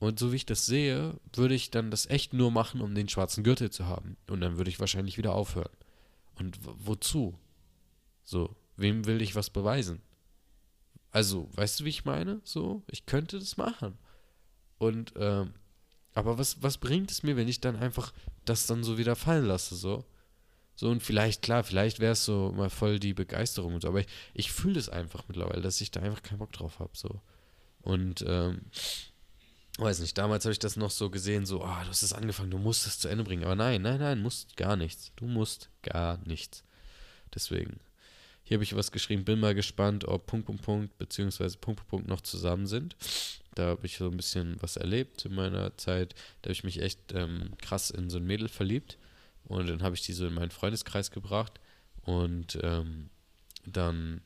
Und so wie ich das sehe, würde ich dann das echt nur machen, um den schwarzen Gürtel zu haben. Und dann würde ich wahrscheinlich wieder aufhören. Und wozu? So, wem will ich was beweisen? Also, weißt du, wie ich meine? So, ich könnte das machen. Und, ähm, aber was, was bringt es mir, wenn ich dann einfach das dann so wieder fallen lasse, so? So, und vielleicht, klar, vielleicht wäre es so mal voll die Begeisterung und so, aber ich, ich fühle es einfach mittlerweile, dass ich da einfach keinen Bock drauf habe, so. Und, ähm, weiß nicht, damals habe ich das noch so gesehen, so, ah, du hast es angefangen, du musst es zu Ende bringen. Aber nein, nein, nein, musst gar nichts. Du musst gar nichts. Deswegen, hier habe ich was geschrieben, bin mal gespannt, ob Punkt, Punkt, Punkt, beziehungsweise Punkt, Punkt, Punkt noch zusammen sind. Da habe ich so ein bisschen was erlebt in meiner Zeit. Da habe ich mich echt ähm, krass in so ein Mädel verliebt. Und dann habe ich die so in meinen Freundeskreis gebracht. Und ähm, dann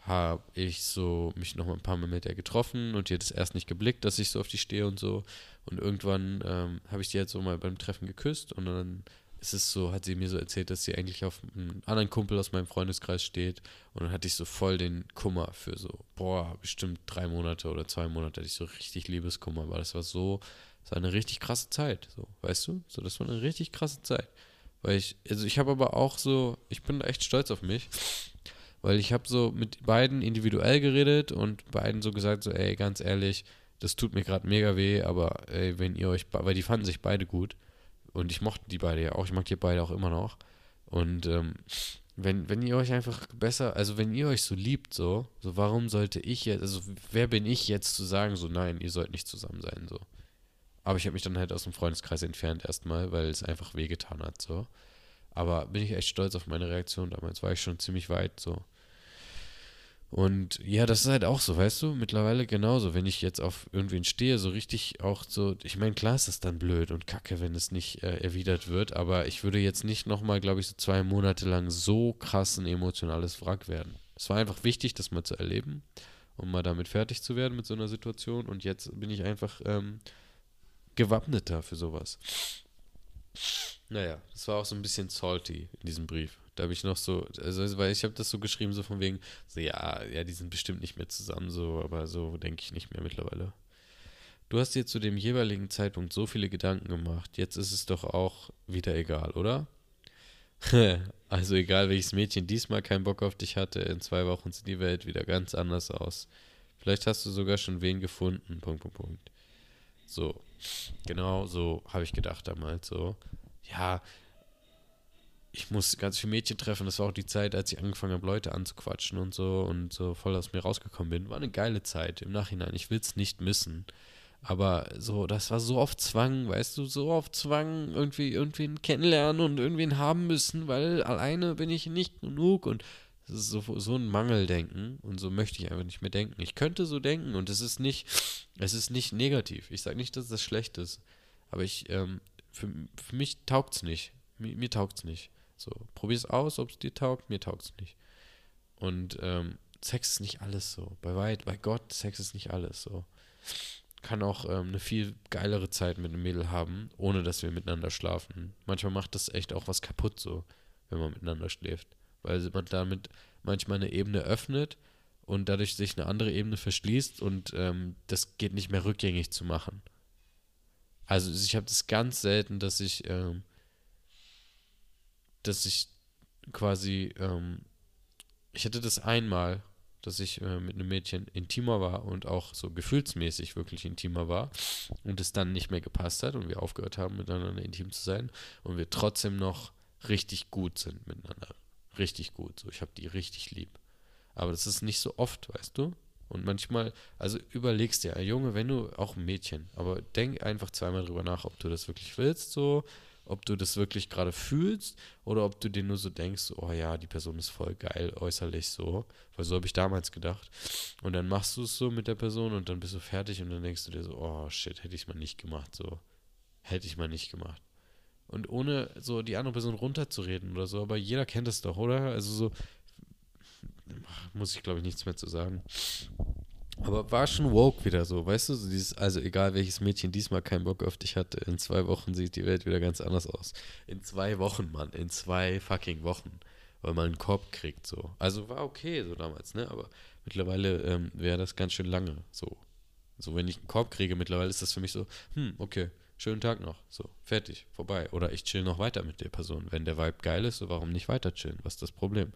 habe ich so mich noch mal ein paar Mal mit der getroffen und die hat es erst nicht geblickt, dass ich so auf die stehe und so. Und irgendwann ähm, habe ich die jetzt so mal beim Treffen geküsst und dann ist es so, hat sie mir so erzählt, dass sie eigentlich auf einen anderen Kumpel aus meinem Freundeskreis steht. Und dann hatte ich so voll den Kummer für so, boah, bestimmt drei Monate oder zwei Monate hatte ich so richtig Liebeskummer, aber das war so, das war eine richtig krasse Zeit, so, weißt du? So, das war eine richtig krasse Zeit. Weil ich, also ich habe aber auch so, ich bin echt stolz auf mich, weil ich habe so mit beiden individuell geredet und beiden so gesagt, so, ey, ganz ehrlich, das tut mir gerade mega weh, aber ey, wenn ihr euch, weil die fanden sich beide gut und ich mochte die beide ja auch, ich mag die beide auch immer noch und ähm, wenn, wenn ihr euch einfach besser, also wenn ihr euch so liebt, so, so warum sollte ich jetzt, also wer bin ich jetzt zu sagen, so nein, ihr sollt nicht zusammen sein, so. Aber ich habe mich dann halt aus dem Freundeskreis entfernt erstmal, weil es einfach wehgetan hat, so. Aber bin ich echt stolz auf meine Reaktion damals, war ich schon ziemlich weit, so. Und ja, das ist halt auch so, weißt du, mittlerweile genauso. Wenn ich jetzt auf irgendwen stehe, so richtig auch so, ich meine, klar ist das dann blöd und kacke, wenn es nicht äh, erwidert wird, aber ich würde jetzt nicht nochmal, glaube ich, so zwei Monate lang so krass ein emotionales Wrack werden. Es war einfach wichtig, das mal zu erleben, um mal damit fertig zu werden mit so einer Situation und jetzt bin ich einfach ähm, gewappneter für sowas. Naja, das war auch so ein bisschen salty in diesem Brief. Da habe ich noch so, also weil ich habe das so geschrieben, so von wegen, so ja, ja, die sind bestimmt nicht mehr zusammen, so, aber so denke ich nicht mehr mittlerweile. Du hast dir zu dem jeweiligen Zeitpunkt so viele Gedanken gemacht, jetzt ist es doch auch wieder egal, oder? also egal welches Mädchen diesmal keinen Bock auf dich hatte, in zwei Wochen sieht die Welt wieder ganz anders aus. Vielleicht hast du sogar schon wen gefunden. Punkt, Punkt, Punkt. So, genau so habe ich gedacht damals. So, ja, ich muss ganz viele Mädchen treffen. Das war auch die Zeit, als ich angefangen habe, Leute anzuquatschen und so und so voll aus mir rausgekommen bin. War eine geile Zeit im Nachhinein. Ich will es nicht missen. Aber so, das war so auf Zwang, weißt du, so auf Zwang, irgendwie irgendwen kennenlernen und irgendwen haben müssen, weil alleine bin ich nicht genug und das ist so, so ein Mangeldenken und so möchte ich einfach nicht mehr denken. Ich könnte so denken und es ist nicht, es ist nicht negativ. Ich sage nicht, dass das schlecht ist, aber ich, ähm, für, für mich taugt es nicht. Mir, mir taugt es nicht. So, es aus, ob es dir taugt, mir taugt es nicht. Und ähm, Sex ist nicht alles so. Bei weit, bei Gott, Sex ist nicht alles so. Kann auch ähm, eine viel geilere Zeit mit einem Mädel haben, ohne dass wir miteinander schlafen. Manchmal macht das echt auch was kaputt so, wenn man miteinander schläft. Weil man damit manchmal eine Ebene öffnet und dadurch sich eine andere Ebene verschließt und ähm, das geht nicht mehr rückgängig zu machen. Also ich habe das ganz selten, dass ich ähm, dass ich quasi, ähm, ich hatte das einmal, dass ich äh, mit einem Mädchen intimer war und auch so gefühlsmäßig wirklich intimer war und es dann nicht mehr gepasst hat und wir aufgehört haben, miteinander intim zu sein und wir trotzdem noch richtig gut sind miteinander. Richtig gut. So, ich habe die richtig lieb. Aber das ist nicht so oft, weißt du? Und manchmal, also überlegst dir, Junge, wenn du, auch ein Mädchen, aber denk einfach zweimal drüber nach, ob du das wirklich willst, so, ob du das wirklich gerade fühlst oder ob du dir nur so denkst, oh ja, die Person ist voll geil äußerlich so, weil so habe ich damals gedacht. Und dann machst du es so mit der Person und dann bist du fertig und dann denkst du dir so, oh shit, hätte ich mal nicht gemacht, so. Hätte ich mal nicht gemacht. Und ohne so die andere Person runterzureden oder so, aber jeder kennt es doch, oder? Also so, muss ich glaube ich nichts mehr zu sagen. Aber war schon woke wieder so, weißt du? So dieses, also egal welches Mädchen diesmal keinen Bock auf dich hatte, in zwei Wochen sieht die Welt wieder ganz anders aus. In zwei Wochen, Mann, in zwei fucking Wochen. Weil man einen Korb kriegt, so. Also war okay so damals, ne? Aber mittlerweile ähm, wäre das ganz schön lange, so. So, wenn ich einen Korb kriege, mittlerweile ist das für mich so, hm, okay, schönen Tag noch, so, fertig, vorbei. Oder ich chill noch weiter mit der Person. Wenn der Vibe geil ist, so warum nicht weiter chillen? Was ist das Problem?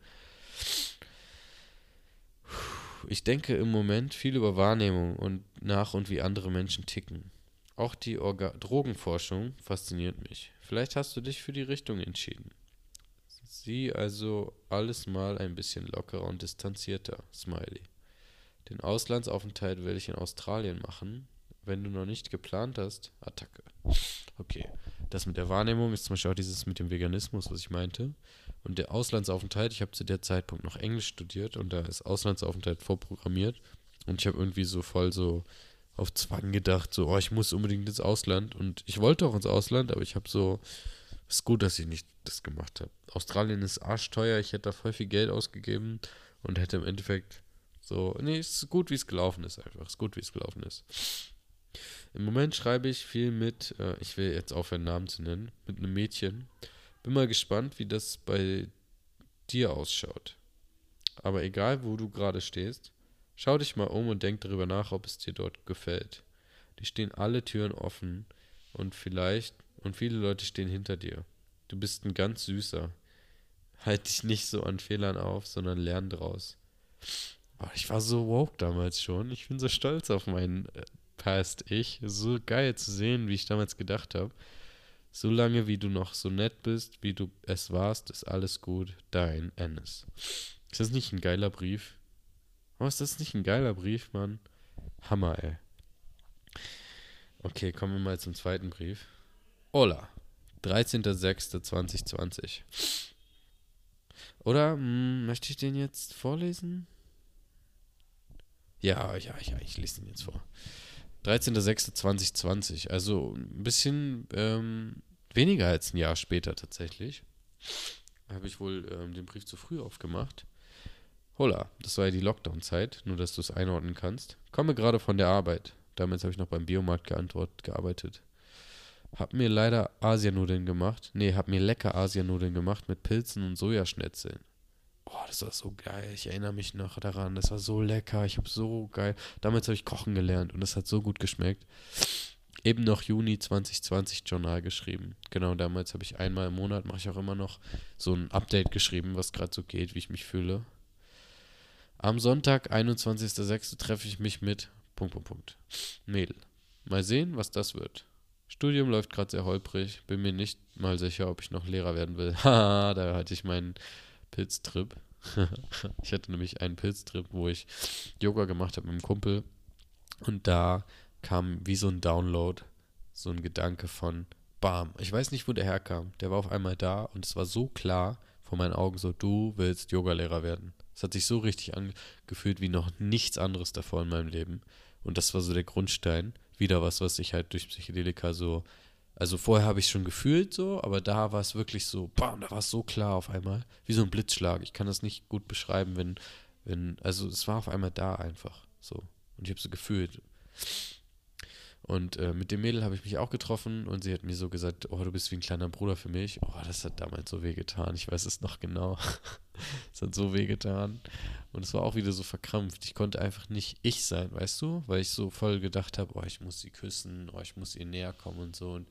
Ich denke im Moment viel über Wahrnehmung und nach und wie andere Menschen ticken. Auch die Orga Drogenforschung fasziniert mich. Vielleicht hast du dich für die Richtung entschieden. Sieh also alles mal ein bisschen lockerer und distanzierter, Smiley. Den Auslandsaufenthalt will ich in Australien machen. Wenn du noch nicht geplant hast, Attacke. Okay, das mit der Wahrnehmung ist zum Beispiel auch dieses mit dem Veganismus, was ich meinte. Und der Auslandsaufenthalt, ich habe zu der Zeitpunkt noch Englisch studiert und da ist Auslandsaufenthalt vorprogrammiert. Und ich habe irgendwie so voll so auf Zwang gedacht, so, oh, ich muss unbedingt ins Ausland. Und ich wollte auch ins Ausland, aber ich habe so, ist gut, dass ich nicht das gemacht habe. Australien ist arschteuer, ich hätte da voll viel Geld ausgegeben und hätte im Endeffekt so, nee, es ist gut, wie es gelaufen ist einfach. Es ist gut, wie es gelaufen ist. Im Moment schreibe ich viel mit, äh, ich will jetzt aufhören, Namen zu nennen, mit einem Mädchen. Bin mal gespannt, wie das bei dir ausschaut. Aber egal, wo du gerade stehst, schau dich mal um und denk darüber nach, ob es dir dort gefällt. Die stehen alle Türen offen und vielleicht, und viele Leute stehen hinter dir. Du bist ein ganz süßer. Halt dich nicht so an Fehlern auf, sondern lern draus. Oh, ich war so woke damals schon. Ich bin so stolz auf meinen äh, Past-Ich. So geil zu sehen, wie ich damals gedacht habe. Solange wie du noch so nett bist, wie du es warst, ist alles gut. Dein Ennis. Ist das nicht ein geiler Brief? Oh, ist das nicht ein geiler Brief, Mann? Hammer, ey. Okay, kommen wir mal zum zweiten Brief. Hola. 13.06.2020. Oder hm, möchte ich den jetzt vorlesen? Ja, ja, ja, ich lese den jetzt vor. 13.06.2020, also ein bisschen ähm, weniger als ein Jahr später tatsächlich. Habe ich wohl ähm, den Brief zu früh aufgemacht. Hola, das war ja die Lockdown-Zeit, nur dass du es einordnen kannst. Komme gerade von der Arbeit. Damals habe ich noch beim Biomarkt gearbeitet. Hab mir leider Asianudeln gemacht. Nee, hab mir lecker Asianudeln gemacht mit Pilzen und Sojaschnitzeln. Oh, das war so geil. Ich erinnere mich noch daran. Das war so lecker. Ich habe so geil. Damals habe ich kochen gelernt und das hat so gut geschmeckt. Eben noch Juni 2020 Journal geschrieben. Genau, damals habe ich einmal im Monat, mache ich auch immer noch, so ein Update geschrieben, was gerade so geht, wie ich mich fühle. Am Sonntag, 21.06. treffe ich mich mit Punkt, Punkt, Punkt. Mädel. Mal sehen, was das wird. Studium läuft gerade sehr holprig. Bin mir nicht mal sicher, ob ich noch Lehrer werden will. Haha, da hatte ich meinen Pilztrip. ich hatte nämlich einen Pilztrip, wo ich Yoga gemacht habe mit einem Kumpel. Und da kam wie so ein Download, so ein Gedanke von Bam. Ich weiß nicht, wo der herkam. Der war auf einmal da und es war so klar vor meinen Augen so, du willst Yogalehrer werden. Es hat sich so richtig angefühlt wie noch nichts anderes davor in meinem Leben. Und das war so der Grundstein. Wieder was, was ich halt durch Psychedelika so. Also vorher habe ich schon gefühlt so, aber da war es wirklich so, bam, da war es so klar auf einmal. Wie so ein Blitzschlag. Ich kann das nicht gut beschreiben, wenn, wenn, also es war auf einmal da einfach. So. Und ich habe so gefühlt. Und äh, mit dem Mädel habe ich mich auch getroffen und sie hat mir so gesagt, oh, du bist wie ein kleiner Bruder für mich. Oh, das hat damals so weh getan. Ich weiß es noch genau. Es hat so weh getan. Und es war auch wieder so verkrampft. Ich konnte einfach nicht ich sein, weißt du? Weil ich so voll gedacht habe, oh, ich muss sie küssen, oh, ich muss ihr näher kommen und so. Und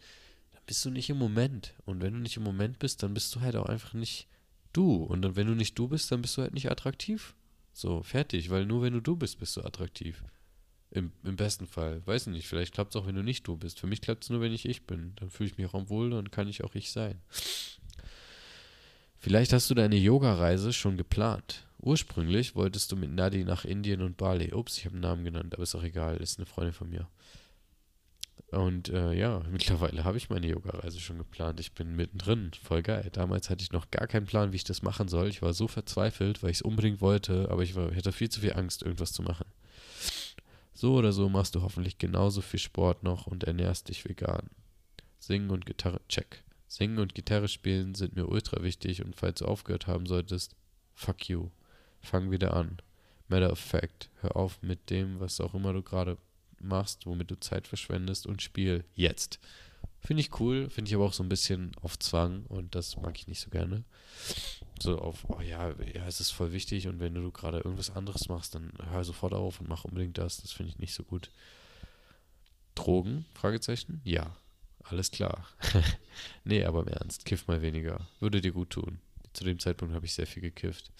bist du nicht im Moment. Und wenn du nicht im Moment bist, dann bist du halt auch einfach nicht du. Und wenn du nicht du bist, dann bist du halt nicht attraktiv. So, fertig. Weil nur wenn du du bist, bist du attraktiv. Im, Im besten Fall. Weiß nicht, vielleicht klappt es auch, wenn du nicht du bist. Für mich klappt es nur, wenn ich ich bin. Dann fühle ich mich auch wohl, dann kann ich auch ich sein. Vielleicht hast du deine Yoga-Reise schon geplant. Ursprünglich wolltest du mit Nadi nach Indien und Bali. Ups, ich habe einen Namen genannt, aber ist auch egal, ist eine Freundin von mir. Und äh, ja, mittlerweile habe ich meine Yoga-Reise schon geplant. Ich bin mittendrin, voll geil. Damals hatte ich noch gar keinen Plan, wie ich das machen soll. Ich war so verzweifelt, weil ich es unbedingt wollte, aber ich, war, ich hatte viel zu viel Angst, irgendwas zu machen. So oder so machst du hoffentlich genauso viel Sport noch und ernährst dich vegan. Singen und Gitarre, check. Singen und Gitarre spielen sind mir ultra wichtig und falls du aufgehört haben solltest, fuck you. Fang wieder an. Matter of fact. Hör auf mit dem, was auch immer du gerade machst, womit du Zeit verschwendest und spiel jetzt. Finde ich cool, finde ich aber auch so ein bisschen auf Zwang und das mag ich nicht so gerne. So auf, oh ja, ja, es ist voll wichtig und wenn du gerade irgendwas anderes machst, dann hör sofort auf und mach unbedingt das. Das finde ich nicht so gut. Drogen? Fragezeichen? Ja. Alles klar. nee, aber im Ernst, kiff mal weniger. Würde dir gut tun. Zu dem Zeitpunkt habe ich sehr viel gekifft.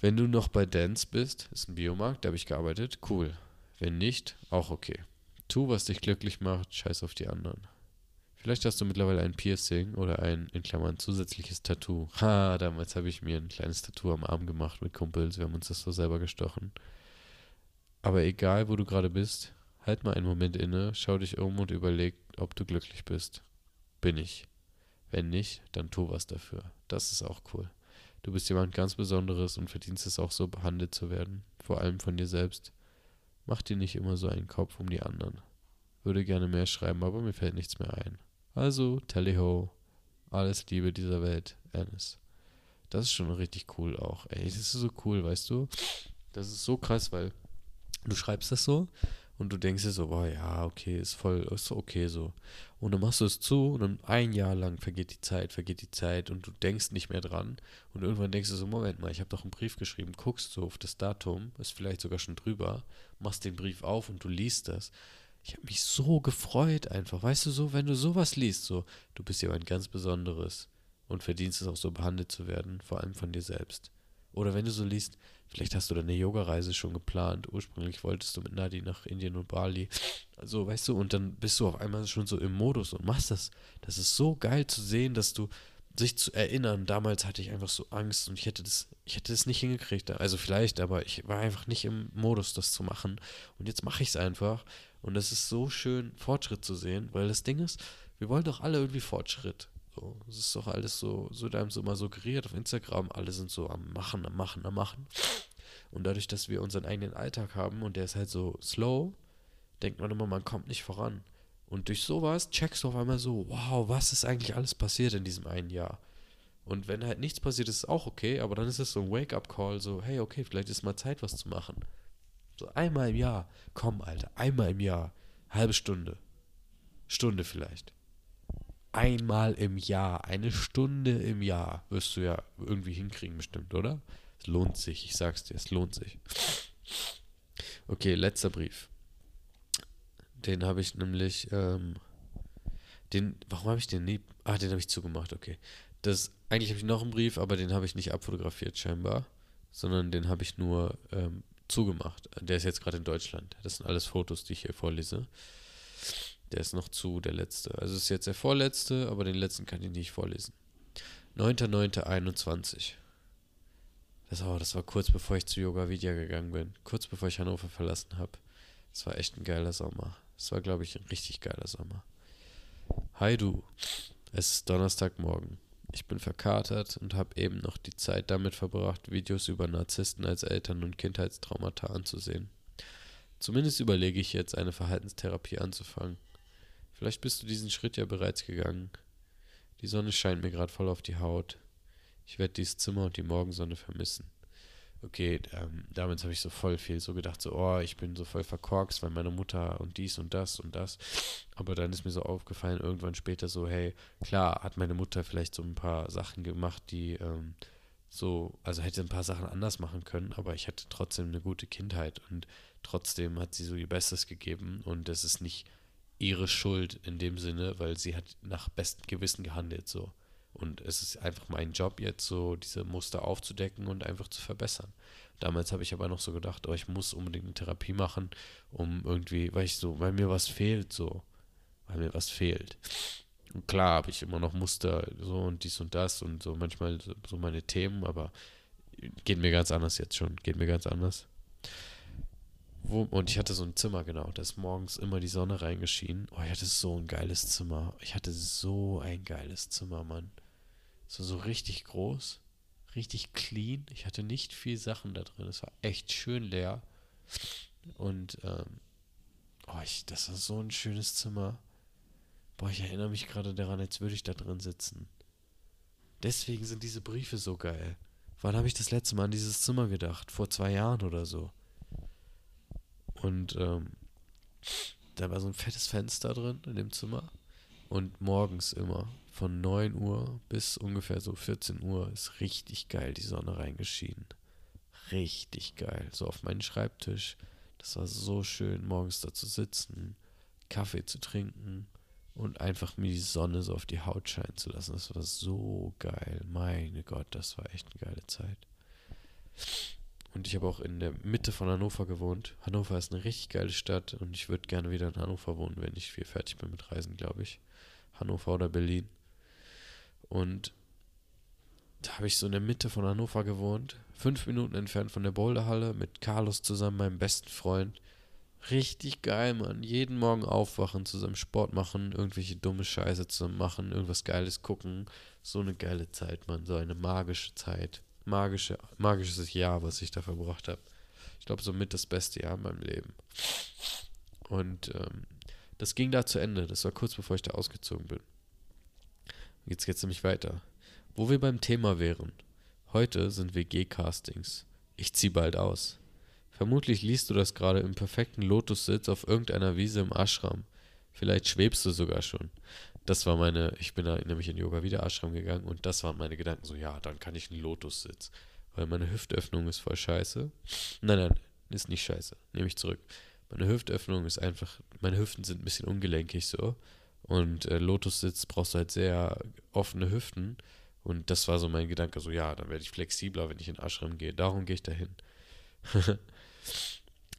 Wenn du noch bei Dance bist, ist ein Biomarkt, da habe ich gearbeitet, cool. Wenn nicht, auch okay. Tu, was dich glücklich macht, scheiß auf die anderen. Vielleicht hast du mittlerweile ein Piercing oder ein, in Klammern, zusätzliches Tattoo. Ha, damals habe ich mir ein kleines Tattoo am Arm gemacht mit Kumpels, wir haben uns das so selber gestochen. Aber egal, wo du gerade bist, Halt mal einen Moment inne, schau dich um und überleg, ob du glücklich bist. Bin ich. Wenn nicht, dann tu was dafür. Das ist auch cool. Du bist jemand ganz Besonderes und verdienst es auch so behandelt zu werden, vor allem von dir selbst. Mach dir nicht immer so einen Kopf um die anderen. Würde gerne mehr schreiben, aber mir fällt nichts mehr ein. Also, tally ho. Alles Liebe dieser Welt, Ennis. Das ist schon richtig cool auch. Ey, das ist so cool, weißt du? Das ist so krass, weil du schreibst das so und du denkst dir so, boah, ja, okay, ist voll, ist okay so. Und dann machst du es zu und dann ein Jahr lang vergeht die Zeit, vergeht die Zeit und du denkst nicht mehr dran. Und irgendwann denkst du so, Moment mal, ich habe doch einen Brief geschrieben, guckst so auf das Datum, ist vielleicht sogar schon drüber, machst den Brief auf und du liest das. Ich habe mich so gefreut einfach, weißt du so, wenn du sowas liest, so, du bist jemand ganz Besonderes und verdienst es auch so behandelt zu werden, vor allem von dir selbst. Oder wenn du so liest, Vielleicht hast du deine Yoga-Reise schon geplant. Ursprünglich wolltest du mit Nadi nach Indien und Bali. Also, weißt du, und dann bist du auf einmal schon so im Modus und machst das. Das ist so geil zu sehen, dass du sich zu erinnern, damals hatte ich einfach so Angst und ich hätte das, ich hätte das nicht hingekriegt. Also vielleicht, aber ich war einfach nicht im Modus, das zu machen. Und jetzt mache ich es einfach. Und es ist so schön, Fortschritt zu sehen, weil das Ding ist, wir wollen doch alle irgendwie Fortschritt. So, es ist doch alles so, so da so immer suggeriert auf Instagram, alle sind so am Machen, am Machen, am Machen. Und dadurch, dass wir unseren eigenen Alltag haben und der ist halt so slow, denkt man immer, man kommt nicht voran. Und durch sowas checkst du auf einmal so, wow, was ist eigentlich alles passiert in diesem einen Jahr? Und wenn halt nichts passiert, ist es auch okay, aber dann ist es so ein Wake-up-Call, so, hey, okay, vielleicht ist mal Zeit, was zu machen. So einmal im Jahr, komm, Alter, einmal im Jahr, halbe Stunde, Stunde vielleicht. Einmal im Jahr, eine Stunde im Jahr wirst du ja irgendwie hinkriegen bestimmt, oder? Es lohnt sich, ich sag's dir, es lohnt sich. Okay, letzter Brief. Den habe ich nämlich, ähm, den, warum habe ich den nie, ah, den habe ich zugemacht, okay. Das, eigentlich habe ich noch einen Brief, aber den habe ich nicht abfotografiert scheinbar, sondern den habe ich nur ähm, zugemacht. Der ist jetzt gerade in Deutschland. Das sind alles Fotos, die ich hier vorlese. Der ist noch zu, der letzte. Also ist jetzt der vorletzte, aber den letzten kann ich nicht vorlesen. 9.9.21. Das, oh, das war kurz bevor ich zu Yoga Vidya gegangen bin. Kurz bevor ich Hannover verlassen habe. Das war echt ein geiler Sommer. Das war, glaube ich, ein richtig geiler Sommer. Hi du. Es ist Donnerstagmorgen. Ich bin verkatert und habe eben noch die Zeit damit verbracht, Videos über Narzissten als Eltern und Kindheitstraumata anzusehen. Zumindest überlege ich jetzt, eine Verhaltenstherapie anzufangen. Vielleicht bist du diesen Schritt ja bereits gegangen. Die Sonne scheint mir gerade voll auf die Haut. Ich werde dieses Zimmer und die Morgensonne vermissen okay, ähm, damals habe ich so voll viel so gedacht, so, oh, ich bin so voll verkorkst, weil meine Mutter und dies und das und das. Aber dann ist mir so aufgefallen, irgendwann später so, hey, klar, hat meine Mutter vielleicht so ein paar Sachen gemacht, die ähm, so, also hätte ein paar Sachen anders machen können, aber ich hatte trotzdem eine gute Kindheit und trotzdem hat sie so ihr Bestes gegeben und das ist nicht ihre Schuld in dem Sinne, weil sie hat nach bestem Gewissen gehandelt, so. Und es ist einfach mein Job jetzt so, diese Muster aufzudecken und einfach zu verbessern. Damals habe ich aber noch so gedacht, oh, ich muss unbedingt eine Therapie machen, um irgendwie, weil ich so, weil mir was fehlt, so. Weil mir was fehlt. Und klar habe ich immer noch Muster, so und dies und das und so manchmal so, so meine Themen, aber geht mir ganz anders jetzt schon. Geht mir ganz anders. Wo, und ich hatte so ein Zimmer, genau. Da ist morgens immer die Sonne reingeschienen. Oh, ich hatte so ein geiles Zimmer. Ich hatte so ein geiles Zimmer, Mann. So, so richtig groß, richtig clean. Ich hatte nicht viel Sachen da drin. Es war echt schön leer. Und, ähm, oh, ich, das war so ein schönes Zimmer. Boah, ich erinnere mich gerade daran, als würde ich da drin sitzen. Deswegen sind diese Briefe so geil. Wann habe ich das letzte Mal an dieses Zimmer gedacht? Vor zwei Jahren oder so. Und ähm, da war so ein fettes Fenster drin in dem Zimmer. Und morgens immer von 9 Uhr bis ungefähr so 14 Uhr ist richtig geil die Sonne reingeschienen. Richtig geil. So auf meinen Schreibtisch. Das war so schön, morgens da zu sitzen, Kaffee zu trinken und einfach mir die Sonne so auf die Haut scheinen zu lassen. Das war so geil. Meine Gott, das war echt eine geile Zeit. Und ich habe auch in der Mitte von Hannover gewohnt. Hannover ist eine richtig geile Stadt und ich würde gerne wieder in Hannover wohnen, wenn ich viel fertig bin mit Reisen, glaube ich. Hannover oder Berlin. Und da habe ich so in der Mitte von Hannover gewohnt, fünf Minuten entfernt von der Boulderhalle, mit Carlos zusammen, meinem besten Freund. Richtig geil, Mann. Jeden Morgen aufwachen, zusammen Sport machen, irgendwelche dumme Scheiße zusammen machen, irgendwas Geiles gucken. So eine geile Zeit, Mann. So eine magische Zeit. Magische, magisches Jahr, was ich da verbracht habe. Ich glaube, somit das beste Jahr in meinem Leben. Und ähm, das ging da zu Ende. Das war kurz bevor ich da ausgezogen bin. Jetzt geht's nämlich weiter. Wo wir beim Thema wären. Heute sind WG-Castings. Ich zieh bald aus. Vermutlich liest du das gerade im perfekten Lotussitz auf irgendeiner Wiese im Ashram. Vielleicht schwebst du sogar schon. Das war meine, ich bin da nämlich in Yoga wieder Ashram gegangen und das waren meine Gedanken so, ja, dann kann ich einen Lotussitz. Weil meine Hüftöffnung ist voll scheiße. Nein, nein, ist nicht scheiße. Nehme ich zurück. Meine Hüftöffnung ist einfach, meine Hüften sind ein bisschen ungelenkig so. Und äh, Lotus-Sitz brauchst du halt sehr offene Hüften. Und das war so mein Gedanke, so ja, dann werde ich flexibler, wenn ich in Ashram gehe. Darum gehe ich dahin.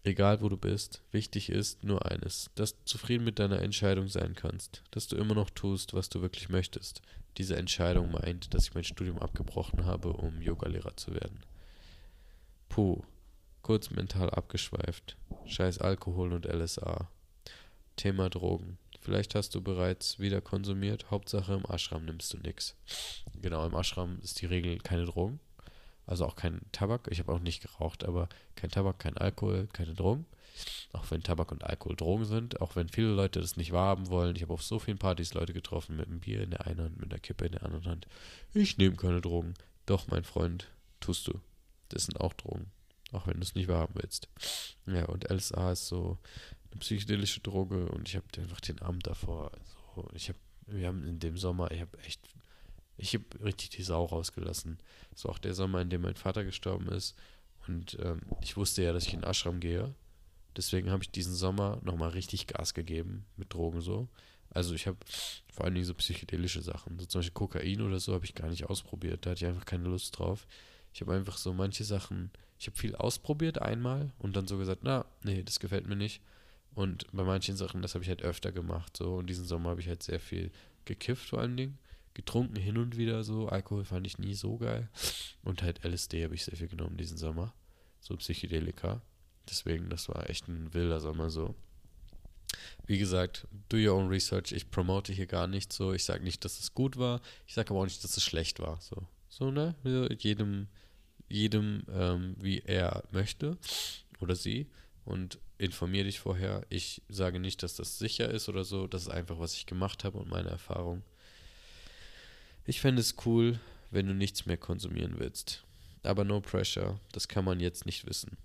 Egal wo du bist, wichtig ist nur eines, dass du zufrieden mit deiner Entscheidung sein kannst, dass du immer noch tust, was du wirklich möchtest. Diese Entscheidung meint, dass ich mein Studium abgebrochen habe, um Yogalehrer zu werden. Puh, kurz mental abgeschweift. Scheiß Alkohol und LSA. Thema Drogen. Vielleicht hast du bereits wieder konsumiert. Hauptsache im Ashram nimmst du nichts. Genau, im Ashram ist die Regel keine Drogen. Also auch kein Tabak. Ich habe auch nicht geraucht, aber kein Tabak, kein Alkohol, keine Drogen. Auch wenn Tabak und Alkohol Drogen sind, auch wenn viele Leute das nicht wahrhaben wollen. Ich habe auf so vielen Partys Leute getroffen mit einem Bier in der einen Hand, mit einer Kippe in der anderen Hand. Ich nehme keine Drogen. Doch, mein Freund, tust du. Das sind auch Drogen. Auch wenn du es nicht wahrhaben willst. Ja, und LSA ist so eine psychedelische Droge und ich habe einfach den Abend davor. So, ich habe, wir haben in dem Sommer, ich habe echt, ich habe richtig die Sau rausgelassen. Das war auch der Sommer, in dem mein Vater gestorben ist. Und ähm, ich wusste ja, dass ich in Ashram gehe. Deswegen habe ich diesen Sommer nochmal richtig Gas gegeben mit Drogen so. Also ich habe vor allen Dingen so psychedelische Sachen, so zum Beispiel Kokain oder so, habe ich gar nicht ausprobiert. Da hatte ich einfach keine Lust drauf. Ich habe einfach so manche Sachen, ich habe viel ausprobiert einmal und dann so gesagt, na, nee, das gefällt mir nicht. Und bei manchen Sachen, das habe ich halt öfter gemacht. So, und diesen Sommer habe ich halt sehr viel gekifft vor allen Dingen. Getrunken hin und wieder so. Alkohol fand ich nie so geil. Und halt LSD habe ich sehr viel genommen diesen Sommer. So Psychedelika. Deswegen, das war echt ein wilder Sommer so. Wie gesagt, do your own research. Ich promote hier gar nicht so. Ich sage nicht, dass es gut war. Ich sage aber auch nicht, dass es schlecht war. So, so ne? Jedem, jedem ähm, wie er möchte oder sie. Und informiere dich vorher. Ich sage nicht, dass das sicher ist oder so. Das ist einfach, was ich gemacht habe und meine Erfahrung. Ich fände es cool, wenn du nichts mehr konsumieren willst. Aber no pressure. Das kann man jetzt nicht wissen.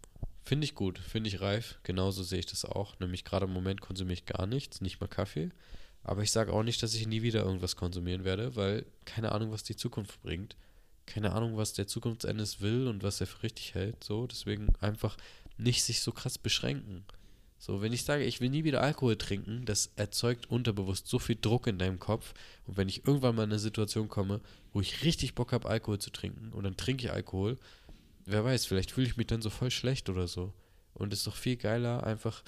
Finde ich gut, finde ich reif. Genauso sehe ich das auch. Nämlich gerade im Moment konsumiere ich gar nichts, nicht mal Kaffee. Aber ich sage auch nicht, dass ich nie wieder irgendwas konsumieren werde, weil keine Ahnung, was die Zukunft bringt. Keine Ahnung, was der Zukunftsendes will und was er für richtig hält. So, deswegen einfach nicht sich so krass beschränken. So, wenn ich sage, ich will nie wieder Alkohol trinken, das erzeugt unterbewusst so viel Druck in deinem Kopf. Und wenn ich irgendwann mal in eine Situation komme, wo ich richtig Bock habe, Alkohol zu trinken, und dann trinke ich Alkohol, wer weiß, vielleicht fühle ich mich dann so voll schlecht oder so. Und es ist doch viel geiler, einfach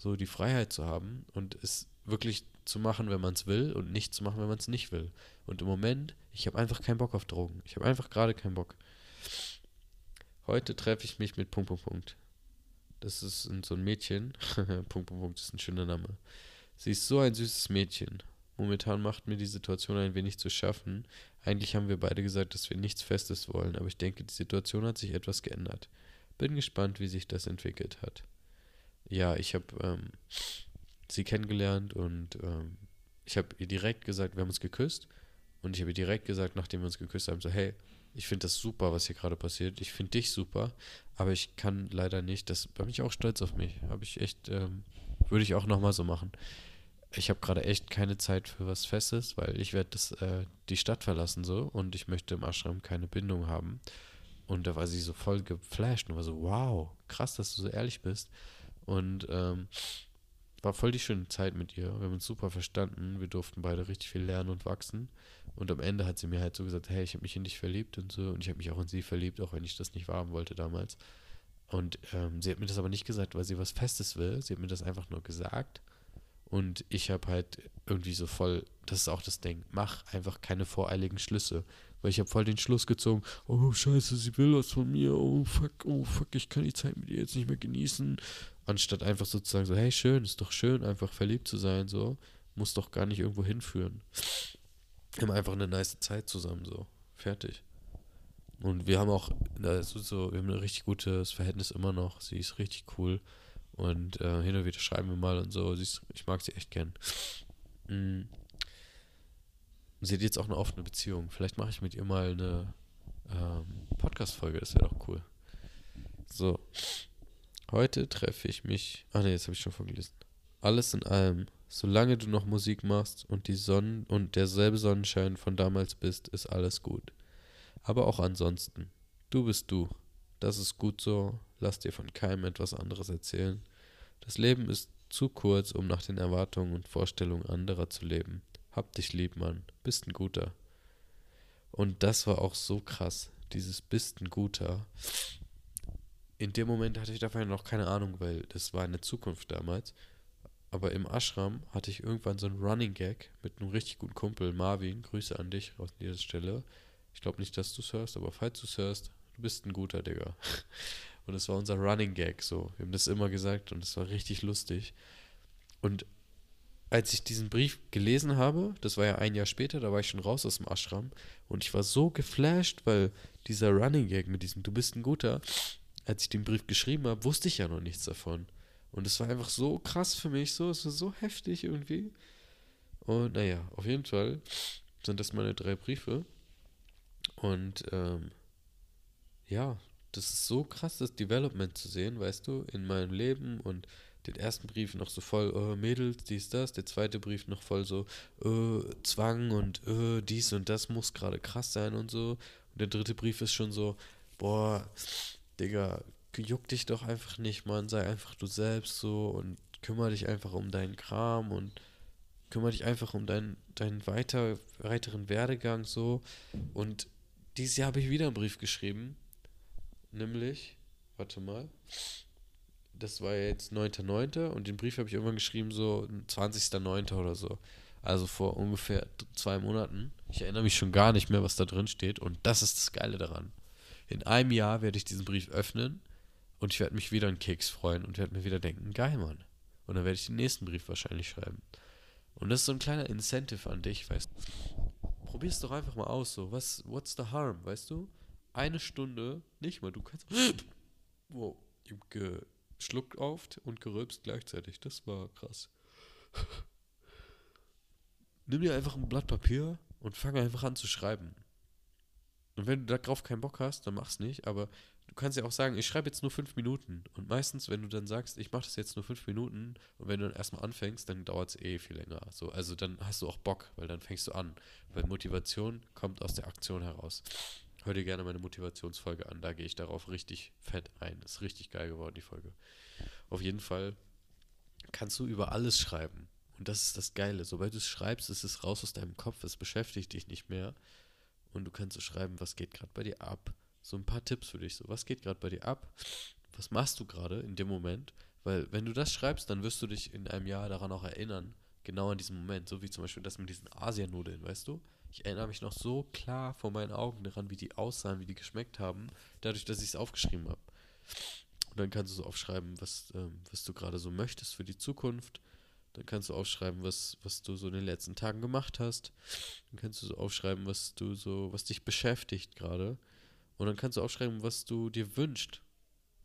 so die Freiheit zu haben und es wirklich zu machen, wenn man es will und nicht zu machen, wenn man es nicht will. Und im Moment, ich habe einfach keinen Bock auf Drogen. Ich habe einfach gerade keinen Bock. Heute treffe ich mich mit Punkt, Punkt, Punkt. Das ist so ein Mädchen. Punkt, Punkt, Punkt ist ein schöner Name. Sie ist so ein süßes Mädchen. Momentan macht mir die Situation ein wenig zu schaffen. Eigentlich haben wir beide gesagt, dass wir nichts Festes wollen, aber ich denke, die Situation hat sich etwas geändert. Bin gespannt, wie sich das entwickelt hat. Ja, ich habe ähm, sie kennengelernt und ähm, ich habe ihr direkt gesagt, wir haben uns geküsst und ich habe ihr direkt gesagt, nachdem wir uns geküsst haben, so, hey, ich finde das super, was hier gerade passiert. Ich finde dich super, aber ich kann leider nicht. Das bin ich auch stolz auf mich. Habe ich echt, ähm, würde ich auch nochmal so machen ich habe gerade echt keine Zeit für was Festes, weil ich werde äh, die Stadt verlassen so und ich möchte im Ashram keine Bindung haben. Und da war sie so voll geflasht und war so, wow, krass, dass du so ehrlich bist. Und ähm, war voll die schöne Zeit mit ihr. Wir haben uns super verstanden. Wir durften beide richtig viel lernen und wachsen. Und am Ende hat sie mir halt so gesagt, hey, ich habe mich in dich verliebt und so. Und ich habe mich auch in sie verliebt, auch wenn ich das nicht wahrhaben wollte damals. Und ähm, sie hat mir das aber nicht gesagt, weil sie was Festes will. Sie hat mir das einfach nur gesagt. Und ich habe halt irgendwie so voll, das ist auch das Ding, mach einfach keine voreiligen Schlüsse. Weil ich habe voll den Schluss gezogen, oh scheiße, sie will was von mir, oh fuck, oh fuck, ich kann die Zeit mit ihr jetzt nicht mehr genießen. Anstatt einfach sozusagen so, hey schön, ist doch schön, einfach verliebt zu sein, so. Muss doch gar nicht irgendwo hinführen. Wir haben einfach eine nice Zeit zusammen, so. Fertig. Und wir haben auch, also so, wir haben ein richtig gutes Verhältnis immer noch. Sie ist richtig cool. Und äh, hin und wieder schreiben wir mal und so. Ist, ich mag sie echt gern. Mhm. Sie hat jetzt auch eine offene Beziehung. Vielleicht mache ich mit ihr mal eine ähm, Podcast-Folge. Das wäre doch cool. So. Heute treffe ich mich. Ah ne, jetzt habe ich schon vorgelesen. Alles in allem, solange du noch Musik machst und die Sonne und derselbe Sonnenschein von damals bist, ist alles gut. Aber auch ansonsten. Du bist du. Das ist gut so. Lass dir von keinem etwas anderes erzählen. Das Leben ist zu kurz, um nach den Erwartungen und Vorstellungen anderer zu leben. Hab dich lieb, Mann. Bist ein Guter. Und das war auch so krass. Dieses Bist ein Guter. In dem Moment hatte ich davon noch keine Ahnung, weil das war eine Zukunft damals. Aber im Ashram hatte ich irgendwann so einen Running Gag mit einem richtig guten Kumpel, Marvin. Grüße an dich aus dieser Stelle. Ich glaube nicht, dass du es hörst, aber falls du es hörst, du bist ein guter Digga. Und es war unser Running Gag so. Wir haben das immer gesagt und es war richtig lustig. Und als ich diesen Brief gelesen habe, das war ja ein Jahr später, da war ich schon raus aus dem Ashram und ich war so geflasht, weil dieser Running Gag mit diesem Du bist ein guter, als ich den Brief geschrieben habe, wusste ich ja noch nichts davon. Und es war einfach so krass für mich, so, es war so heftig irgendwie. Und naja, auf jeden Fall sind das meine drei Briefe. Und ähm, ja, das ist so krass, das Development zu sehen, weißt du, in meinem Leben und den ersten Brief noch so voll, äh, Mädels, dies, das, der zweite Brief noch voll so, äh, Zwang und äh, dies und das muss gerade krass sein und so. Und der dritte Brief ist schon so, boah, Digga, juck dich doch einfach nicht, Mann, sei einfach du selbst so und kümmere dich einfach um deinen Kram und kümmere dich einfach um deinen, deinen weiter, weiteren Werdegang so. Und dieses Jahr habe ich wieder einen Brief geschrieben, nämlich, warte mal, das war jetzt 9.9. und den Brief habe ich irgendwann geschrieben, so 20.9. oder so. Also vor ungefähr zwei Monaten. Ich erinnere mich schon gar nicht mehr, was da drin steht. Und das ist das Geile daran. In einem Jahr werde ich diesen Brief öffnen und ich werde mich wieder einen Keks freuen und werde mir wieder denken, geil, Mann. Und dann werde ich den nächsten Brief wahrscheinlich schreiben. Und das ist so ein kleiner Incentive an dich, weißt du. Probier's doch einfach mal aus, so. Was, what's the harm, weißt du? Eine Stunde, nicht mal, du kannst. Wow, ich hab geschluckt auf und gerülpst gleichzeitig. Das war krass. Nimm dir einfach ein Blatt Papier und fang einfach an zu schreiben. Und wenn du darauf keinen Bock hast, dann mach's nicht, aber du kannst ja auch sagen, ich schreibe jetzt nur fünf Minuten. Und meistens, wenn du dann sagst, ich mache das jetzt nur fünf Minuten, und wenn du dann erstmal anfängst, dann dauert es eh viel länger. So, also dann hast du auch Bock, weil dann fängst du an. Weil Motivation kommt aus der Aktion heraus. Hör dir gerne meine Motivationsfolge an, da gehe ich darauf richtig fett ein. Ist richtig geil geworden, die Folge. Auf jeden Fall kannst du über alles schreiben. Und das ist das Geile. Sobald du es schreibst, ist es raus aus deinem Kopf, es beschäftigt dich nicht mehr. Und du kannst so schreiben, was geht gerade bei dir ab so ein paar Tipps für dich. So, was geht gerade bei dir ab? Was machst du gerade in dem Moment? Weil, wenn du das schreibst, dann wirst du dich in einem Jahr daran auch erinnern. Genau an diesem Moment. So wie zum Beispiel das mit diesen Asianudeln, weißt du? Ich erinnere mich noch so klar vor meinen Augen daran, wie die aussahen, wie die geschmeckt haben, dadurch, dass ich es aufgeschrieben habe. Und dann kannst du so aufschreiben, was, ähm, was du gerade so möchtest für die Zukunft. Dann kannst du aufschreiben, was, was du so in den letzten Tagen gemacht hast. Dann kannst du so aufschreiben, was du so, was dich beschäftigt gerade. Und dann kannst du auch schreiben, was du dir wünschst.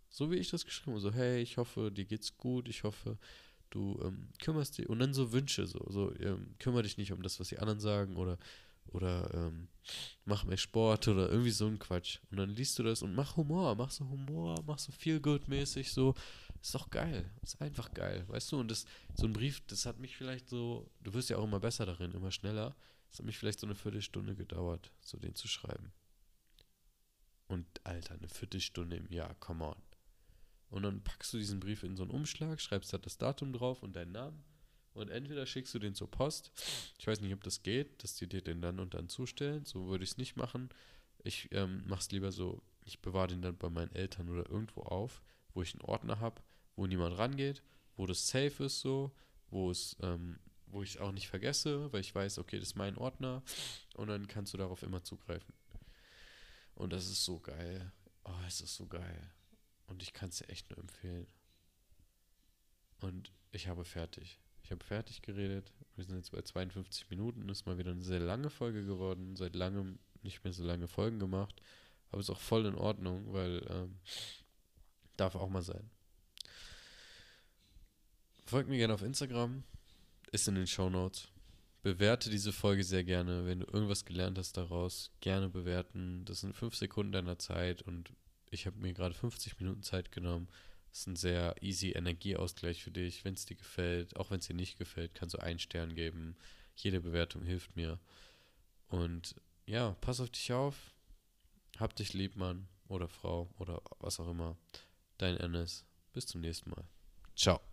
So wie ich das geschrieben habe. So, hey, ich hoffe, dir geht's gut. Ich hoffe, du ähm, kümmerst dich. Und dann so Wünsche. So, so ähm, kümmere dich nicht um das, was die anderen sagen. Oder, oder ähm, mach mehr Sport. Oder irgendwie so ein Quatsch. Und dann liest du das und mach Humor. Mach so Humor. Mach so viel mäßig So. Ist doch geil. Ist einfach geil. Weißt du? Und das, so ein Brief, das hat mich vielleicht so. Du wirst ja auch immer besser darin, immer schneller. Das hat mich vielleicht so eine Viertelstunde gedauert, so den zu schreiben. Und Alter, eine Viertelstunde im Jahr, come on. Und dann packst du diesen Brief in so einen Umschlag, schreibst da das Datum drauf und deinen Namen. Und entweder schickst du den zur Post. Ich weiß nicht, ob das geht, dass die dir den dann und dann zustellen. So würde ich es nicht machen. Ich ähm, mache es lieber so, ich bewahre den dann bei meinen Eltern oder irgendwo auf, wo ich einen Ordner habe, wo niemand rangeht, wo das safe ist so, wo es, ähm, wo ich auch nicht vergesse, weil ich weiß, okay, das ist mein Ordner und dann kannst du darauf immer zugreifen. Und das ist so geil. Oh, es ist so geil. Und ich kann es dir echt nur empfehlen. Und ich habe fertig. Ich habe fertig geredet. Wir sind jetzt bei 52 Minuten. Ist mal wieder eine sehr lange Folge geworden. Seit langem nicht mehr so lange Folgen gemacht. Aber ist auch voll in Ordnung, weil ähm, darf auch mal sein. Folgt mir gerne auf Instagram. Ist in den Show Notes bewerte diese Folge sehr gerne. Wenn du irgendwas gelernt hast daraus, gerne bewerten. Das sind fünf Sekunden deiner Zeit und ich habe mir gerade 50 Minuten Zeit genommen. Das ist ein sehr easy Energieausgleich für dich. Wenn es dir gefällt, auch wenn es dir nicht gefällt, kannst du einen Stern geben. Jede Bewertung hilft mir. Und ja, pass auf dich auf. Hab dich lieb, Mann oder Frau oder was auch immer. Dein Ennis. Bis zum nächsten Mal. Ciao.